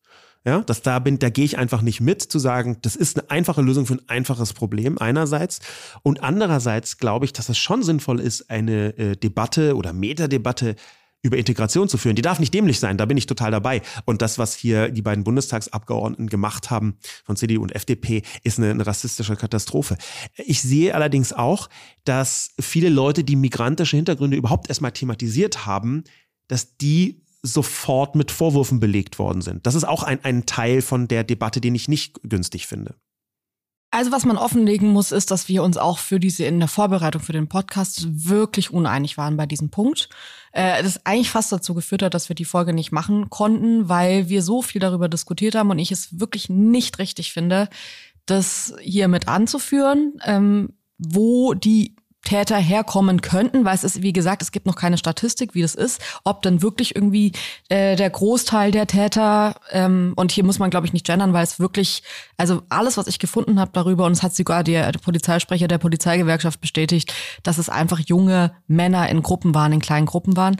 Ja, dass da bin, da gehe ich einfach nicht mit, zu sagen, das ist eine einfache Lösung für ein einfaches Problem einerseits. Und andererseits glaube ich, dass es schon sinnvoll ist, eine äh, Debatte oder Metadebatte über Integration zu führen. Die darf nicht dämlich sein, da bin ich total dabei. Und das, was hier die beiden Bundestagsabgeordneten gemacht haben von CDU und FDP, ist eine, eine rassistische Katastrophe. Ich sehe allerdings auch, dass viele Leute, die migrantische Hintergründe überhaupt erstmal thematisiert haben, dass die sofort mit Vorwürfen belegt worden sind. Das ist auch ein, ein Teil von der Debatte, den ich nicht günstig finde. Also was man offenlegen muss, ist, dass wir uns auch für diese in der Vorbereitung für den Podcast wirklich uneinig waren bei diesem Punkt. Äh, das eigentlich fast dazu geführt hat, dass wir die Folge nicht machen konnten, weil wir so viel darüber diskutiert haben und ich es wirklich nicht richtig finde, das hier mit anzuführen, ähm, wo die Täter herkommen könnten, weil es ist, wie gesagt, es gibt noch keine Statistik, wie das ist, ob dann wirklich irgendwie äh, der Großteil der Täter, ähm, und hier muss man, glaube ich, nicht gendern, weil es wirklich, also alles, was ich gefunden habe darüber, und es hat sogar der, der Polizeisprecher der Polizeigewerkschaft bestätigt, dass es einfach junge Männer in Gruppen waren, in kleinen Gruppen waren.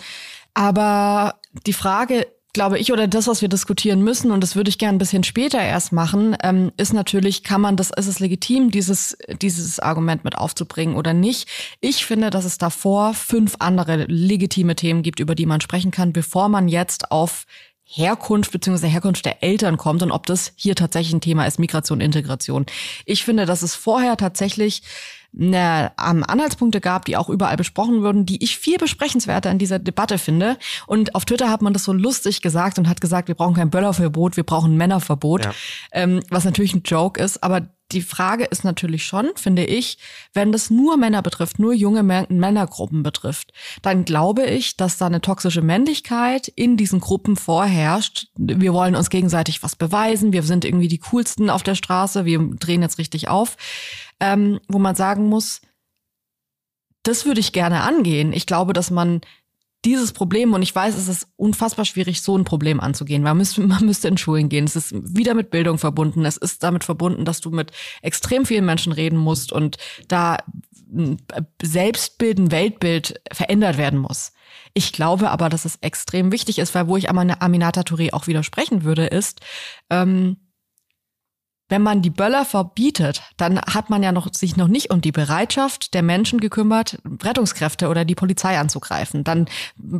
Aber die Frage glaube ich, oder das, was wir diskutieren müssen, und das würde ich gerne ein bisschen später erst machen, ähm, ist natürlich, kann man das, ist es legitim, dieses, dieses Argument mit aufzubringen oder nicht? Ich finde, dass es davor fünf andere legitime Themen gibt, über die man sprechen kann, bevor man jetzt auf Herkunft bzw. Herkunft der Eltern kommt und ob das hier tatsächlich ein Thema ist, Migration, Integration. Ich finde, dass es vorher tatsächlich eine, ähm, Anhaltspunkte gab, die auch überall besprochen wurden, die ich viel besprechenswerter in dieser Debatte finde. Und auf Twitter hat man das so lustig gesagt und hat gesagt, wir brauchen kein Böllerverbot, wir brauchen ein Männerverbot, ja. ähm, was natürlich ein Joke ist. Aber die Frage ist natürlich schon, finde ich, wenn das nur Männer betrifft, nur junge Männergruppen betrifft, dann glaube ich, dass da eine toxische Männlichkeit in diesen Gruppen vorherrscht. Wir wollen uns gegenseitig was beweisen, wir sind irgendwie die coolsten auf der Straße, wir drehen jetzt richtig auf ähm, wo man sagen muss, das würde ich gerne angehen. Ich glaube, dass man dieses Problem, und ich weiß, es ist unfassbar schwierig, so ein Problem anzugehen. Man müsste, man müsste in Schulen gehen. Es ist wieder mit Bildung verbunden. Es ist damit verbunden, dass du mit extrem vielen Menschen reden musst und da Selbstbild, ein Weltbild verändert werden muss. Ich glaube aber, dass es extrem wichtig ist, weil wo ich Aminata Touré auch widersprechen würde, ist, ähm, wenn man die Böller verbietet, dann hat man ja noch, sich noch nicht um die Bereitschaft der Menschen gekümmert, Rettungskräfte oder die Polizei anzugreifen. Dann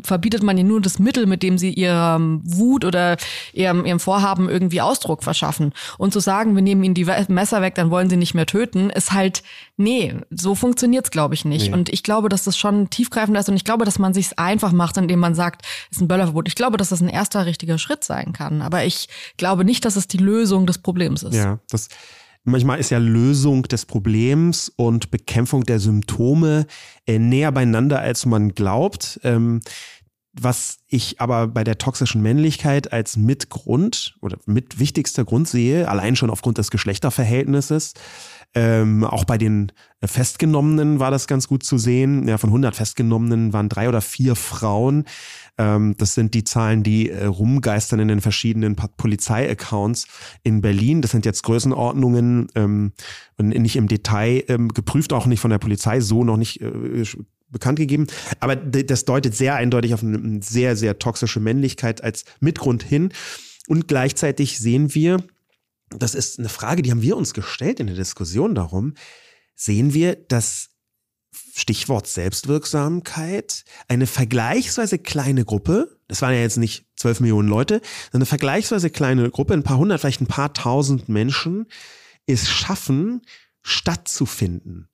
verbietet man ihnen nur das Mittel, mit dem sie ihrem Wut oder ihrem, ihrem Vorhaben irgendwie Ausdruck verschaffen. Und zu sagen, wir nehmen ihnen die Messer weg, dann wollen sie nicht mehr töten, ist halt, nee, so funktioniert's, glaube ich, nicht. Nee. Und ich glaube, dass das schon tiefgreifend ist und ich glaube, dass man sich's einfach macht, indem man sagt, es ist ein Böllerverbot. Ich glaube, dass das ein erster richtiger Schritt sein kann. Aber ich glaube nicht, dass es die Lösung des Problems ist. Ja. Das manchmal ist ja Lösung des Problems und Bekämpfung der Symptome äh, näher beieinander, als man glaubt. Ähm, was ich aber bei der toxischen Männlichkeit als Mitgrund oder mit wichtigster Grund sehe, allein schon aufgrund des Geschlechterverhältnisses, ähm, auch bei den Festgenommenen war das ganz gut zu sehen. Ja, von 100 Festgenommenen waren drei oder vier Frauen. Ähm, das sind die Zahlen, die äh, rumgeistern in den verschiedenen Polizeiaccounts in Berlin. Das sind jetzt Größenordnungen ähm, nicht im Detail ähm, geprüft, auch nicht von der Polizei, so noch nicht äh, bekannt gegeben. Aber das deutet sehr eindeutig auf eine sehr, sehr toxische Männlichkeit als Mitgrund hin. Und gleichzeitig sehen wir, das ist eine Frage, die haben wir uns gestellt in der Diskussion darum, sehen wir, dass Stichwort Selbstwirksamkeit, eine vergleichsweise kleine Gruppe, das waren ja jetzt nicht zwölf Millionen Leute, sondern eine vergleichsweise kleine Gruppe, ein paar hundert, vielleicht ein paar tausend Menschen, es schaffen, stattzufinden.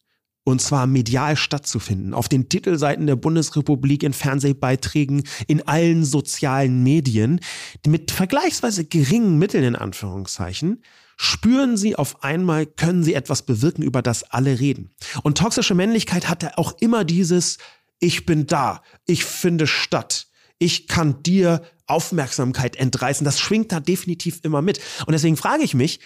Und zwar medial stattzufinden. Auf den Titelseiten der Bundesrepublik, in Fernsehbeiträgen, in allen sozialen Medien, mit vergleichsweise geringen Mitteln in Anführungszeichen, spüren sie auf einmal, können sie etwas bewirken, über das alle reden. Und toxische Männlichkeit hatte auch immer dieses, ich bin da, ich finde statt, ich kann dir Aufmerksamkeit entreißen. Das schwingt da definitiv immer mit. Und deswegen frage ich mich,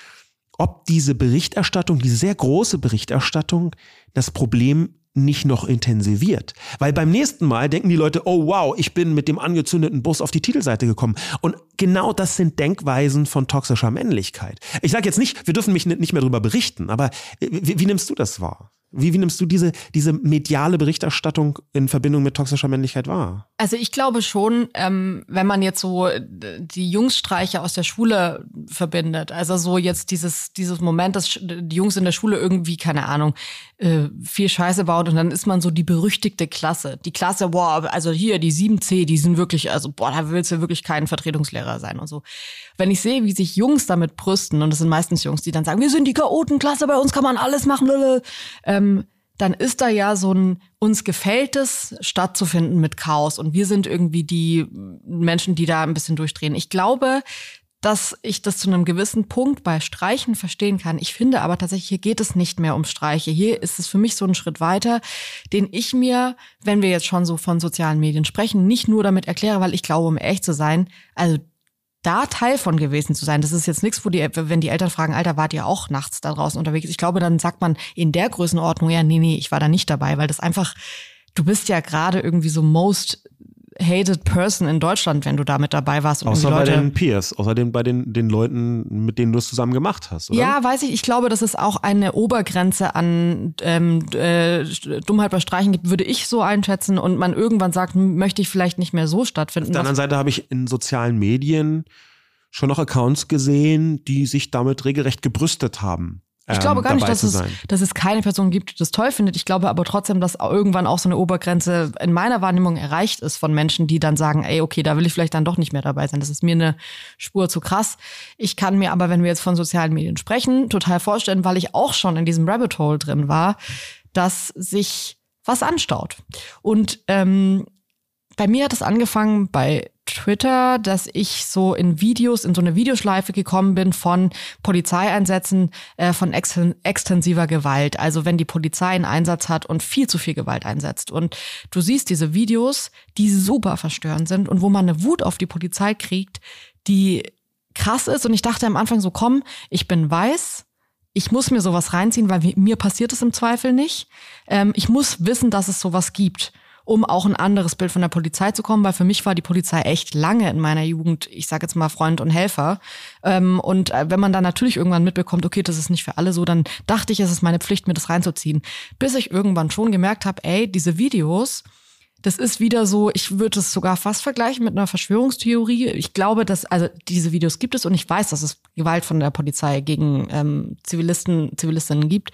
ob diese Berichterstattung, diese sehr große Berichterstattung, das Problem nicht noch intensiviert. Weil beim nächsten Mal denken die Leute, oh wow, ich bin mit dem angezündeten Bus auf die Titelseite gekommen. Und genau das sind Denkweisen von toxischer Männlichkeit. Ich sage jetzt nicht, wir dürfen mich nicht mehr darüber berichten, aber wie, wie nimmst du das wahr? Wie, wie nimmst du diese, diese mediale Berichterstattung in Verbindung mit toxischer Männlichkeit wahr? Also ich glaube schon, ähm, wenn man jetzt so äh, die Jungsstreiche aus der Schule verbindet, also so jetzt dieses, dieses Moment, dass die Jungs in der Schule irgendwie, keine Ahnung, äh, viel Scheiße baut und dann ist man so die berüchtigte Klasse. Die Klasse, boah, also hier die 7C, die sind wirklich, also boah, da willst du wirklich kein Vertretungslehrer sein und so. Wenn ich sehe, wie sich Jungs damit brüsten, und das sind meistens Jungs, die dann sagen, wir sind die Chaotenklasse, bei uns kann man alles machen, ähm, dann ist da ja so ein uns gefällt es, stattzufinden mit Chaos. Und wir sind irgendwie die Menschen, die da ein bisschen durchdrehen. Ich glaube, dass ich das zu einem gewissen Punkt bei Streichen verstehen kann. Ich finde aber tatsächlich, hier geht es nicht mehr um Streiche. Hier ist es für mich so ein Schritt weiter, den ich mir, wenn wir jetzt schon so von sozialen Medien sprechen, nicht nur damit erkläre, weil ich glaube, um echt zu sein, also da Teil von gewesen zu sein. Das ist jetzt nichts, wo die, wenn die Eltern fragen, Alter, wart ihr auch nachts da draußen unterwegs? Ich glaube, dann sagt man in der Größenordnung, ja, nee, nee, ich war da nicht dabei, weil das einfach, du bist ja gerade irgendwie so most hated person in Deutschland, wenn du da mit dabei warst. Und Außer Leute, bei den Peers, außerdem bei den, den Leuten, mit denen du es zusammen gemacht hast, oder? Ja, weiß ich. Ich glaube, dass es auch eine Obergrenze an ähm, äh, Dummheit bei Streichen gibt, würde ich so einschätzen. Und man irgendwann sagt, möchte ich vielleicht nicht mehr so stattfinden. Auf der anderen Seite habe ich in sozialen Medien schon noch Accounts gesehen, die sich damit regelrecht gebrüstet haben. Ich glaube ähm, gar nicht, dass es, dass es keine Person gibt, die das toll findet. Ich glaube aber trotzdem, dass irgendwann auch so eine Obergrenze in meiner Wahrnehmung erreicht ist von Menschen, die dann sagen, ey, okay, da will ich vielleicht dann doch nicht mehr dabei sein. Das ist mir eine Spur zu krass. Ich kann mir aber, wenn wir jetzt von sozialen Medien sprechen, total vorstellen, weil ich auch schon in diesem Rabbit Hole drin war, dass sich was anstaut. Und ähm, bei mir hat es angefangen bei Twitter, dass ich so in Videos, in so eine Videoschleife gekommen bin von Polizeieinsätzen, äh, von ex extensiver Gewalt. Also wenn die Polizei einen Einsatz hat und viel zu viel Gewalt einsetzt. Und du siehst diese Videos, die super verstörend sind und wo man eine Wut auf die Polizei kriegt, die krass ist. Und ich dachte am Anfang so, komm, ich bin weiß, ich muss mir sowas reinziehen, weil mir passiert es im Zweifel nicht. Ähm, ich muss wissen, dass es sowas gibt. Um auch ein anderes Bild von der Polizei zu kommen, weil für mich war die Polizei echt lange in meiner Jugend, ich sage jetzt mal Freund und Helfer. Ähm, und äh, wenn man dann natürlich irgendwann mitbekommt, okay, das ist nicht für alle so, dann dachte ich, es ist meine Pflicht, mir das reinzuziehen. Bis ich irgendwann schon gemerkt habe, ey, diese Videos, das ist wieder so, ich würde es sogar fast vergleichen mit einer Verschwörungstheorie. Ich glaube, dass, also diese Videos gibt es und ich weiß, dass es Gewalt von der Polizei gegen ähm, Zivilisten, Zivilistinnen gibt.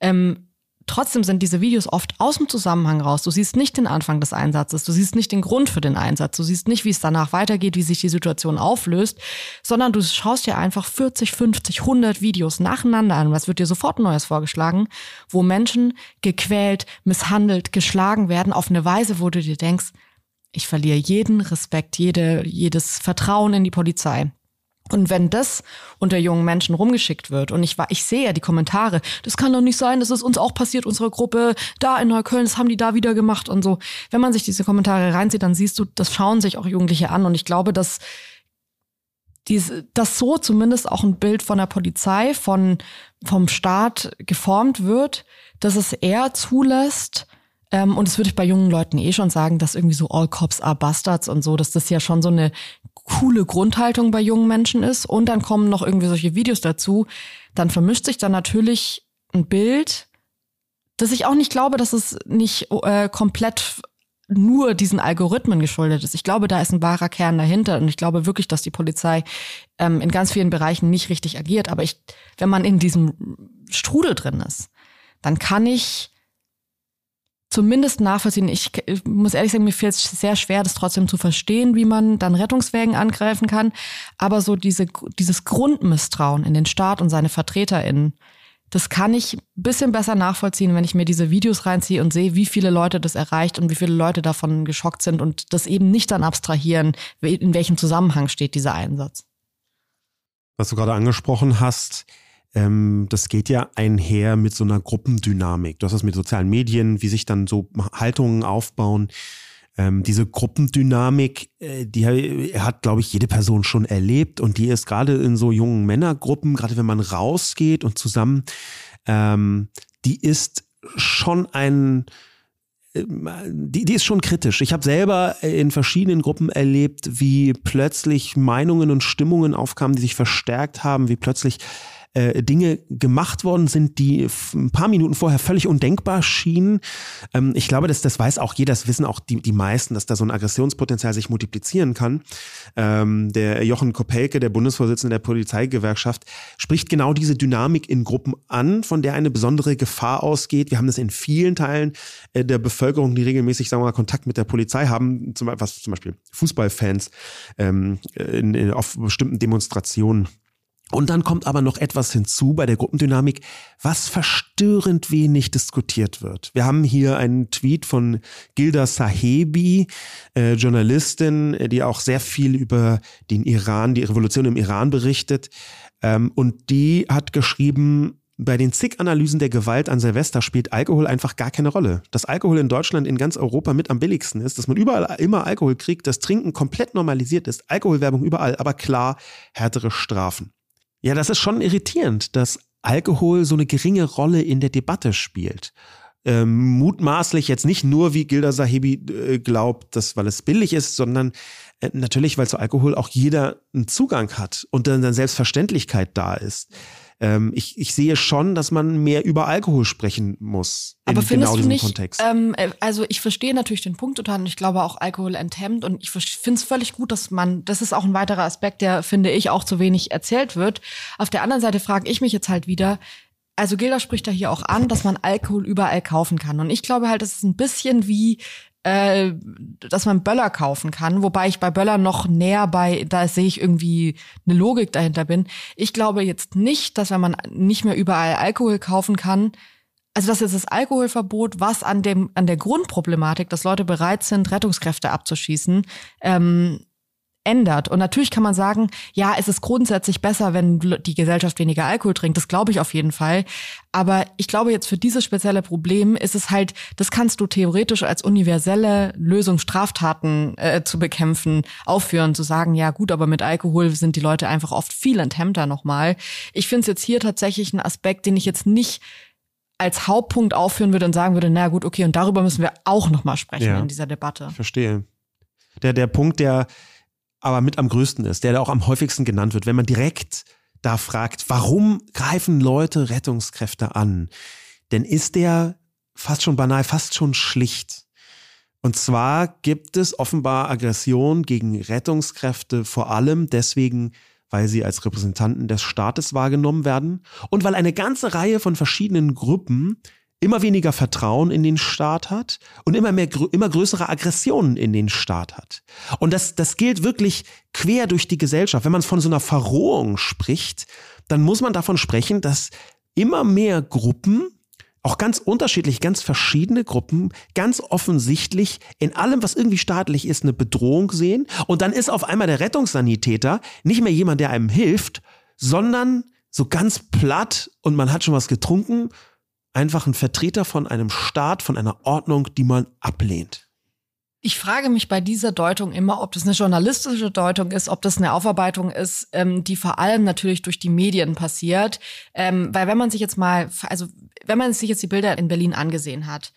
Ähm, Trotzdem sind diese Videos oft aus dem Zusammenhang raus. Du siehst nicht den Anfang des Einsatzes, du siehst nicht den Grund für den Einsatz, du siehst nicht, wie es danach weitergeht, wie sich die Situation auflöst, sondern du schaust dir einfach 40, 50, 100 Videos nacheinander an. Was wird dir sofort Neues vorgeschlagen, wo Menschen gequält, misshandelt, geschlagen werden auf eine Weise, wo du dir denkst, ich verliere jeden Respekt, jede, jedes Vertrauen in die Polizei. Und wenn das unter jungen Menschen rumgeschickt wird und ich war, ich sehe ja die Kommentare, das kann doch nicht sein, das ist uns auch passiert, unsere Gruppe da in Neukölln, das haben die da wieder gemacht und so. Wenn man sich diese Kommentare reinzieht, dann siehst du, das schauen sich auch Jugendliche an und ich glaube, dass diese, dass so zumindest auch ein Bild von der Polizei, von, vom Staat geformt wird, dass es eher zulässt, ähm, und das würde ich bei jungen Leuten eh schon sagen, dass irgendwie so All Cops are Bastards und so, dass das ja schon so eine coole Grundhaltung bei jungen Menschen ist. Und dann kommen noch irgendwie solche Videos dazu. Dann vermischt sich dann natürlich ein Bild, dass ich auch nicht glaube, dass es nicht äh, komplett nur diesen Algorithmen geschuldet ist. Ich glaube, da ist ein wahrer Kern dahinter und ich glaube wirklich, dass die Polizei ähm, in ganz vielen Bereichen nicht richtig agiert. Aber ich, wenn man in diesem Strudel drin ist, dann kann ich zumindest nachvollziehen. Ich, ich muss ehrlich sagen, mir fällt es sehr schwer, das trotzdem zu verstehen, wie man dann Rettungswägen angreifen kann. Aber so diese, dieses Grundmisstrauen in den Staat und seine VertreterInnen, das kann ich ein bisschen besser nachvollziehen, wenn ich mir diese Videos reinziehe und sehe, wie viele Leute das erreicht und wie viele Leute davon geschockt sind und das eben nicht dann abstrahieren, in welchem Zusammenhang steht dieser Einsatz. Was du gerade angesprochen hast, ähm, das geht ja einher mit so einer Gruppendynamik. Du hast das mit sozialen Medien, wie sich dann so Haltungen aufbauen. Ähm, diese Gruppendynamik, äh, die hat, glaube ich, jede Person schon erlebt und die ist gerade in so jungen Männergruppen, gerade wenn man rausgeht und zusammen, ähm, die ist schon ein, ähm, die, die ist schon kritisch. Ich habe selber in verschiedenen Gruppen erlebt, wie plötzlich Meinungen und Stimmungen aufkamen, die sich verstärkt haben, wie plötzlich äh, Dinge gemacht worden sind, die ein paar Minuten vorher völlig undenkbar schienen. Ähm, ich glaube, dass das weiß auch jeder, das wissen auch die, die meisten, dass da so ein Aggressionspotenzial sich multiplizieren kann. Ähm, der Jochen Kopelke, der Bundesvorsitzende der Polizeigewerkschaft, spricht genau diese Dynamik in Gruppen an, von der eine besondere Gefahr ausgeht. Wir haben das in vielen Teilen äh, der Bevölkerung, die regelmäßig, sagen wir mal, Kontakt mit der Polizei haben, zum, was zum Beispiel Fußballfans ähm, in, in, auf bestimmten Demonstrationen und dann kommt aber noch etwas hinzu bei der Gruppendynamik, was verstörend wenig diskutiert wird. Wir haben hier einen Tweet von Gilda Sahebi, äh, Journalistin, äh, die auch sehr viel über den Iran, die Revolution im Iran berichtet. Ähm, und die hat geschrieben, bei den zig Analysen der Gewalt an Silvester spielt Alkohol einfach gar keine Rolle. Dass Alkohol in Deutschland in ganz Europa mit am billigsten ist, dass man überall immer Alkohol kriegt, dass Trinken komplett normalisiert ist, Alkoholwerbung überall, aber klar härtere Strafen. Ja, das ist schon irritierend, dass Alkohol so eine geringe Rolle in der Debatte spielt. Ähm, mutmaßlich jetzt nicht nur, wie Gilda Sahibi äh, glaubt, dass weil es billig ist, sondern äh, natürlich, weil zu Alkohol auch jeder einen Zugang hat und dann eine Selbstverständlichkeit da ist ähm, ich, ich sehe schon, dass man mehr über Alkohol sprechen muss. In Aber findest genau du nicht, Kontext. Ähm, äh, also ich verstehe natürlich den Punkt total und ich glaube auch Alkohol enthemmt und ich finde es völlig gut, dass man, das ist auch ein weiterer Aspekt, der, finde ich, auch zu wenig erzählt wird. Auf der anderen Seite frage ich mich jetzt halt wieder, also Gilda spricht da hier auch an, dass man Alkohol überall kaufen kann. Und ich glaube halt, das ist ein bisschen wie äh, dass man Böller kaufen kann, wobei ich bei Böller noch näher bei, da sehe ich irgendwie eine Logik dahinter bin. Ich glaube jetzt nicht, dass wenn man nicht mehr überall Alkohol kaufen kann, also das ist das Alkoholverbot, was an dem an der Grundproblematik, dass Leute bereit sind, Rettungskräfte abzuschießen, ähm, ändert. Und natürlich kann man sagen, ja, es ist grundsätzlich besser, wenn die Gesellschaft weniger Alkohol trinkt. Das glaube ich auf jeden Fall. Aber ich glaube jetzt für dieses spezielle Problem ist es halt, das kannst du theoretisch als universelle Lösung Straftaten äh, zu bekämpfen aufführen, zu sagen, ja gut, aber mit Alkohol sind die Leute einfach oft viel enthemmter nochmal. Ich finde es jetzt hier tatsächlich ein Aspekt, den ich jetzt nicht als Hauptpunkt aufführen würde und sagen würde, na gut, okay, und darüber müssen wir auch nochmal sprechen Ja. in dieser Debatte. Verstehe. Der, der Punkt, der aber mit am größten ist, der da auch am häufigsten genannt wird, wenn man direkt da fragt, warum greifen Leute Rettungskräfte an, dann ist der fast schon banal, fast schon schlicht. Und zwar gibt es offenbar Aggression gegen Rettungskräfte, vor allem deswegen, weil sie als Repräsentanten des Staates wahrgenommen werden und weil eine ganze Reihe von verschiedenen Gruppen immer weniger Vertrauen in den Staat hat und immer mehr, immer größere Aggressionen in den Staat hat. Und das, das gilt wirklich quer durch die Gesellschaft. Wenn man von so einer Verrohung spricht, dann muss man davon sprechen, dass immer mehr Gruppen, auch ganz unterschiedlich, ganz verschiedene Gruppen, ganz offensichtlich in allem, was irgendwie staatlich ist, eine Bedrohung sehen. Und dann ist auf einmal der Rettungssanitäter nicht mehr jemand, der einem hilft, sondern so ganz platt und man hat schon was getrunken, einfach ein Vertreter von einem Staat, von einer Ordnung, die man ablehnt. Ich frage mich bei dieser Deutung immer, ob das eine journalistische Deutung ist, ob das eine Aufarbeitung ist, ähm, die vor allem natürlich durch die Medien passiert. Ähm, weil wenn man sich jetzt mal, also wenn man sich jetzt die Bilder in Berlin angesehen hat,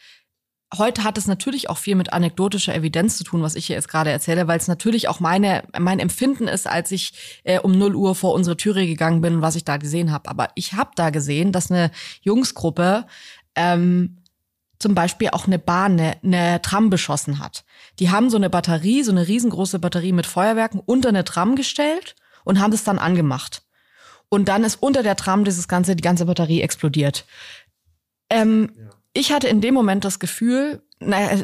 heute hat es natürlich auch viel mit anekdotischer Evidenz zu tun, was ich hier jetzt gerade erzähle, weil es natürlich auch meine, mein Empfinden ist, als ich äh, um 0 Uhr vor unsere Türe gegangen bin, was ich da gesehen habe. Aber ich habe da gesehen, dass eine Jungsgruppe ähm, zum Beispiel auch eine Bahn, eine, eine Tram beschossen hat. Die haben so eine Batterie, so eine riesengroße Batterie mit Feuerwerken unter eine Tram gestellt und haben das dann angemacht. Und dann ist unter der Tram dieses ganze, die ganze Batterie explodiert. Ähm, Ich hatte in dem Moment das Gefühl, naja,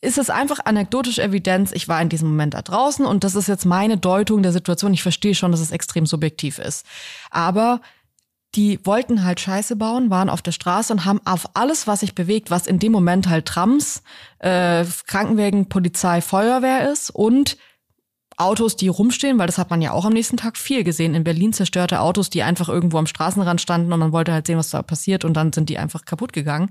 ist es einfach anekdotische Evidenz, ich war in diesem Moment da draußen und das ist jetzt meine Deutung der Situation. Ich verstehe schon, dass es extrem subjektiv ist. Aber die wollten halt Scheiße bauen, waren auf der Straße und haben auf alles, was sich bewegt, was in dem Moment halt Trams, äh, Krankenwägen, Polizei, Feuerwehr ist und Autos, die rumstehen, weil das hat man ja auch am nächsten Tag viel gesehen. In Berlin zerstörte Autos, die einfach irgendwo am Straßenrand standen und man wollte halt sehen, was da passiert und dann sind die einfach kaputt gegangen.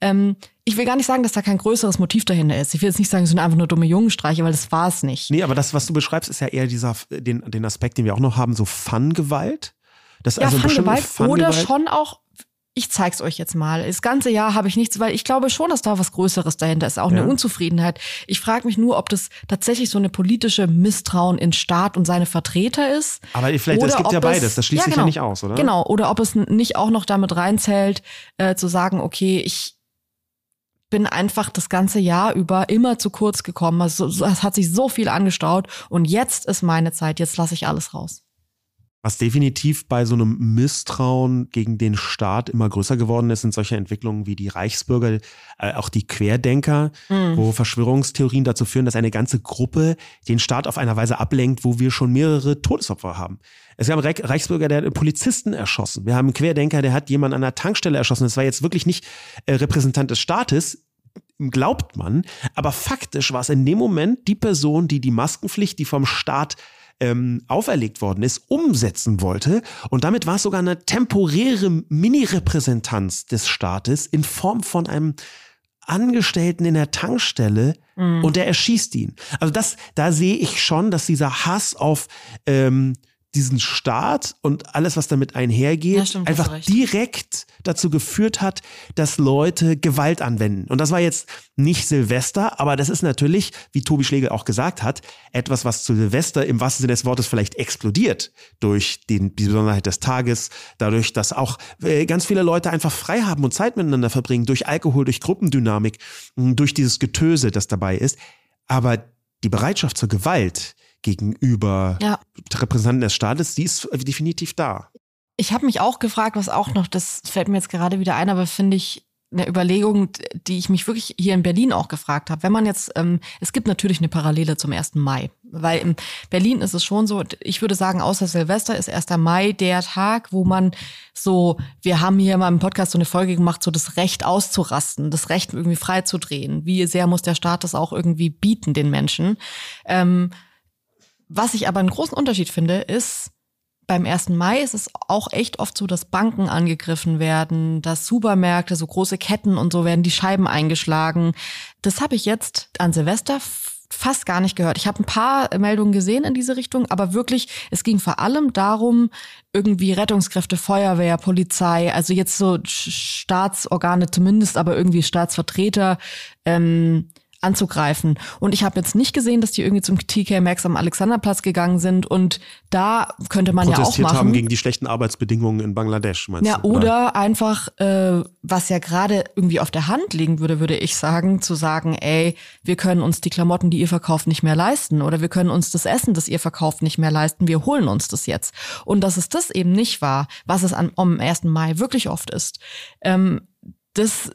Ähm, ich will gar nicht sagen, dass da kein größeres Motiv dahinter ist. Ich will jetzt nicht sagen, es sind einfach nur dumme Jungenstreiche, weil das war es nicht. Nee, aber das, was du beschreibst, ist ja eher dieser, den, den Aspekt, den wir auch noch haben, so Fun-Gewalt. Das ist Ja, also bestimmte Fangewalt oder Fun-Gewalt. schon auch, ich zeig's euch jetzt mal. Das ganze Jahr habe ich nichts, weil ich glaube schon, dass da was Größeres dahinter ist, auch Ja. eine Unzufriedenheit. Ich frage mich nur, ob das tatsächlich so eine politische Misstrauen in Staat und seine Vertreter ist. Aber vielleicht, es Oder gibt ja es- beides, das schließt ja, sich ja genau. nicht aus, oder? Genau, oder ob es nicht auch noch damit reinzählt, äh, zu sagen, okay, ich bin einfach das ganze Jahr über immer zu kurz gekommen. Also, so- es hat sich so viel angestaut und jetzt ist meine Zeit, jetzt lasse ich alles raus. Was definitiv bei so einem Misstrauen gegen den Staat immer größer geworden ist, sind solche Entwicklungen wie die Reichsbürger, äh, auch die Querdenker, Mhm. wo Verschwörungstheorien dazu führen, dass eine ganze Gruppe den Staat auf einer Weise ablenkt, wo wir schon mehrere Todesopfer haben. Es gab einen Reich- Reichsbürger, der hat einen Polizisten erschossen. Wir haben einen Querdenker, der hat jemanden an einer Tankstelle erschossen. Das war jetzt wirklich nicht äh, Repräsentant des Staates, glaubt man, aber faktisch war es in dem Moment die Person, die die Maskenpflicht, die vom Staat ähm, auferlegt worden ist, umsetzen wollte. Und damit war es sogar eine temporäre Mini-Repräsentanz des Staates in Form von einem Angestellten in der Tankstelle und der erschießt ihn. Also das, da sehe ich schon, dass dieser Hass auf ähm, diesen Staat und alles, was damit einhergeht, Ja, stimmt, einfach direkt dazu geführt hat, dass Leute Gewalt anwenden. Und das war jetzt nicht Silvester, aber das ist natürlich, wie Tobi Schlegel auch gesagt hat, etwas, was zu Silvester im wahrsten Sinne des Wortes vielleicht explodiert durch den, die Besonderheit des Tages, dadurch, dass auch äh, ganz viele Leute einfach frei haben und Zeit miteinander verbringen, durch Alkohol, durch Gruppendynamik, durch dieses Getöse, das dabei ist. Aber die Bereitschaft zur Gewalt gegenüber Ja. Repräsentanten des Staates, die ist definitiv da. Ich habe mich auch gefragt, was auch noch, das fällt mir jetzt gerade wieder ein, aber finde ich eine Überlegung, die ich mich wirklich hier in Berlin auch gefragt habe. Wenn man jetzt, ähm, es gibt natürlich eine Parallele zum 1. Mai, weil in Berlin ist es schon so, ich würde sagen, außer Silvester ist 1. Mai der Tag, wo man so, wir haben hier mal im Podcast so eine Folge gemacht, so das Recht auszurasten, das Recht irgendwie freizudrehen. Wie sehr muss der Staat das auch irgendwie bieten den Menschen? Ähm, was ich aber einen großen Unterschied finde, ist, beim 1. Mai ist es auch echt oft so, dass Banken angegriffen werden, dass Supermärkte, so große Ketten und so werden die Scheiben eingeschlagen. Das habe ich jetzt an Silvester fast gar nicht gehört. Ich habe ein paar Meldungen gesehen in diese Richtung, aber wirklich, es ging vor allem darum, irgendwie Rettungskräfte, Feuerwehr, Polizei, also jetzt so Staatsorgane zumindest, aber irgendwie Staatsvertreter, ähm, anzugreifen. Und ich habe jetzt nicht gesehen, dass die irgendwie zum TK Maxx am Alexanderplatz gegangen sind. Und da könnte man ja auch machen. haben gegen die schlechten Arbeitsbedingungen in Bangladesch, meinst ja, du? Oder, oder einfach, äh, was ja gerade irgendwie auf der Hand liegen würde, würde ich sagen, zu sagen, ey, wir können uns die Klamotten, die ihr verkauft, nicht mehr leisten. Oder wir können uns das Essen, das ihr verkauft, nicht mehr leisten. Wir holen uns das jetzt. Und dass es das eben nicht war, was es am, am 1. Mai wirklich oft ist. Ähm, das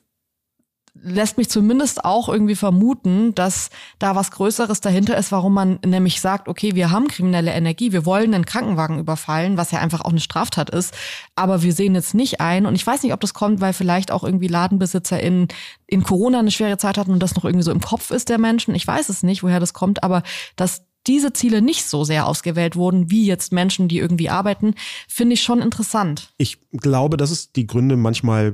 lässt mich zumindest auch irgendwie vermuten, dass da was Größeres dahinter ist, warum man nämlich sagt, okay, wir haben kriminelle Energie, wir wollen einen Krankenwagen überfallen, was ja einfach auch eine Straftat ist, aber wir sehen jetzt nicht ein und ich weiß nicht, ob das kommt, weil vielleicht auch irgendwie Ladenbesitzer in, in Corona eine schwere Zeit hatten und das noch irgendwie so im Kopf ist der Menschen. Ich weiß es nicht, woher das kommt, aber dass diese Ziele nicht so sehr ausgewählt wurden, wie jetzt Menschen, die irgendwie arbeiten, finde ich schon interessant. Ich glaube, dass es die Gründe manchmal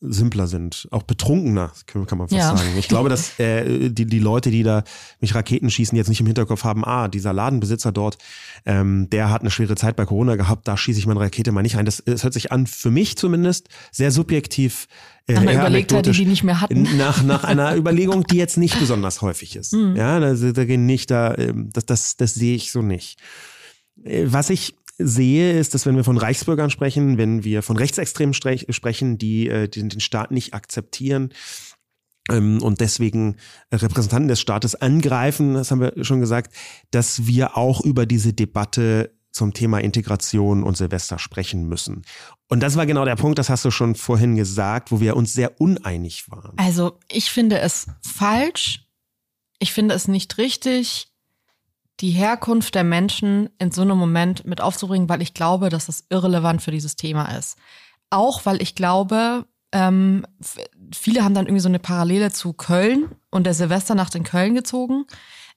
simpler sind, auch betrunkener, kann man fast ja. sagen. Ich glaube, dass äh, die, die Leute, die da mich Raketen schießen, jetzt nicht im Hinterkopf haben, ah, dieser Ladenbesitzer dort, ähm, der hat eine schwere Zeit bei Corona gehabt, da schieße ich meine Rakete mal nicht ein. Das, das hört sich an, für mich zumindest, sehr subjektiv. Nach einer Überlegtheit, die die nicht mehr hatten. Nach, nach einer Überlegung, die jetzt nicht besonders häufig ist. Mhm. Ja, da, da gehen nicht da, ähm, das, das, das sehe ich so nicht. Äh, was ich sehe, ist, dass wenn wir von Reichsbürgern sprechen, wenn wir von Rechtsextremen sprechen, die äh, den, den Staat nicht akzeptieren, ähm, und deswegen Repräsentanten des Staates angreifen, das haben wir schon gesagt, dass wir auch über diese Debatte zum Thema Integration und Silvester sprechen müssen. Und das war genau der Punkt, das hast du schon vorhin gesagt, wo wir uns sehr uneinig waren. Also ich finde es falsch, ich finde es nicht richtig, die Herkunft der Menschen in so einem Moment mit aufzubringen, weil ich glaube, dass das irrelevant für dieses Thema ist. Auch weil ich glaube, ähm, viele haben dann irgendwie so eine Parallele zu Köln und der Silvesternacht in Köln gezogen.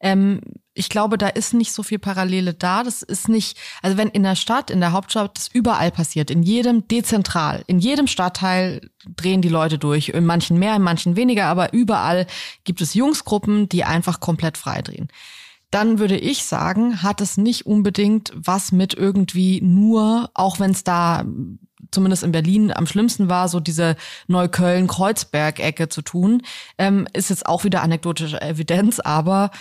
Ähm, ich glaube, da ist nicht so viel Parallele da. Das ist nicht, also wenn in der Stadt, in der Hauptstadt, das überall passiert, in jedem dezentral, in jedem Stadtteil drehen die Leute durch, in manchen mehr, in manchen weniger, aber überall gibt es Jungsgruppen, die einfach komplett frei drehen dann würde ich sagen, hat es nicht unbedingt was mit irgendwie nur, auch wenn es da zumindest in Berlin am schlimmsten war, so diese Neukölln-Kreuzberg-Ecke zu tun, ähm, ist jetzt auch wieder anekdotische Evidenz, aber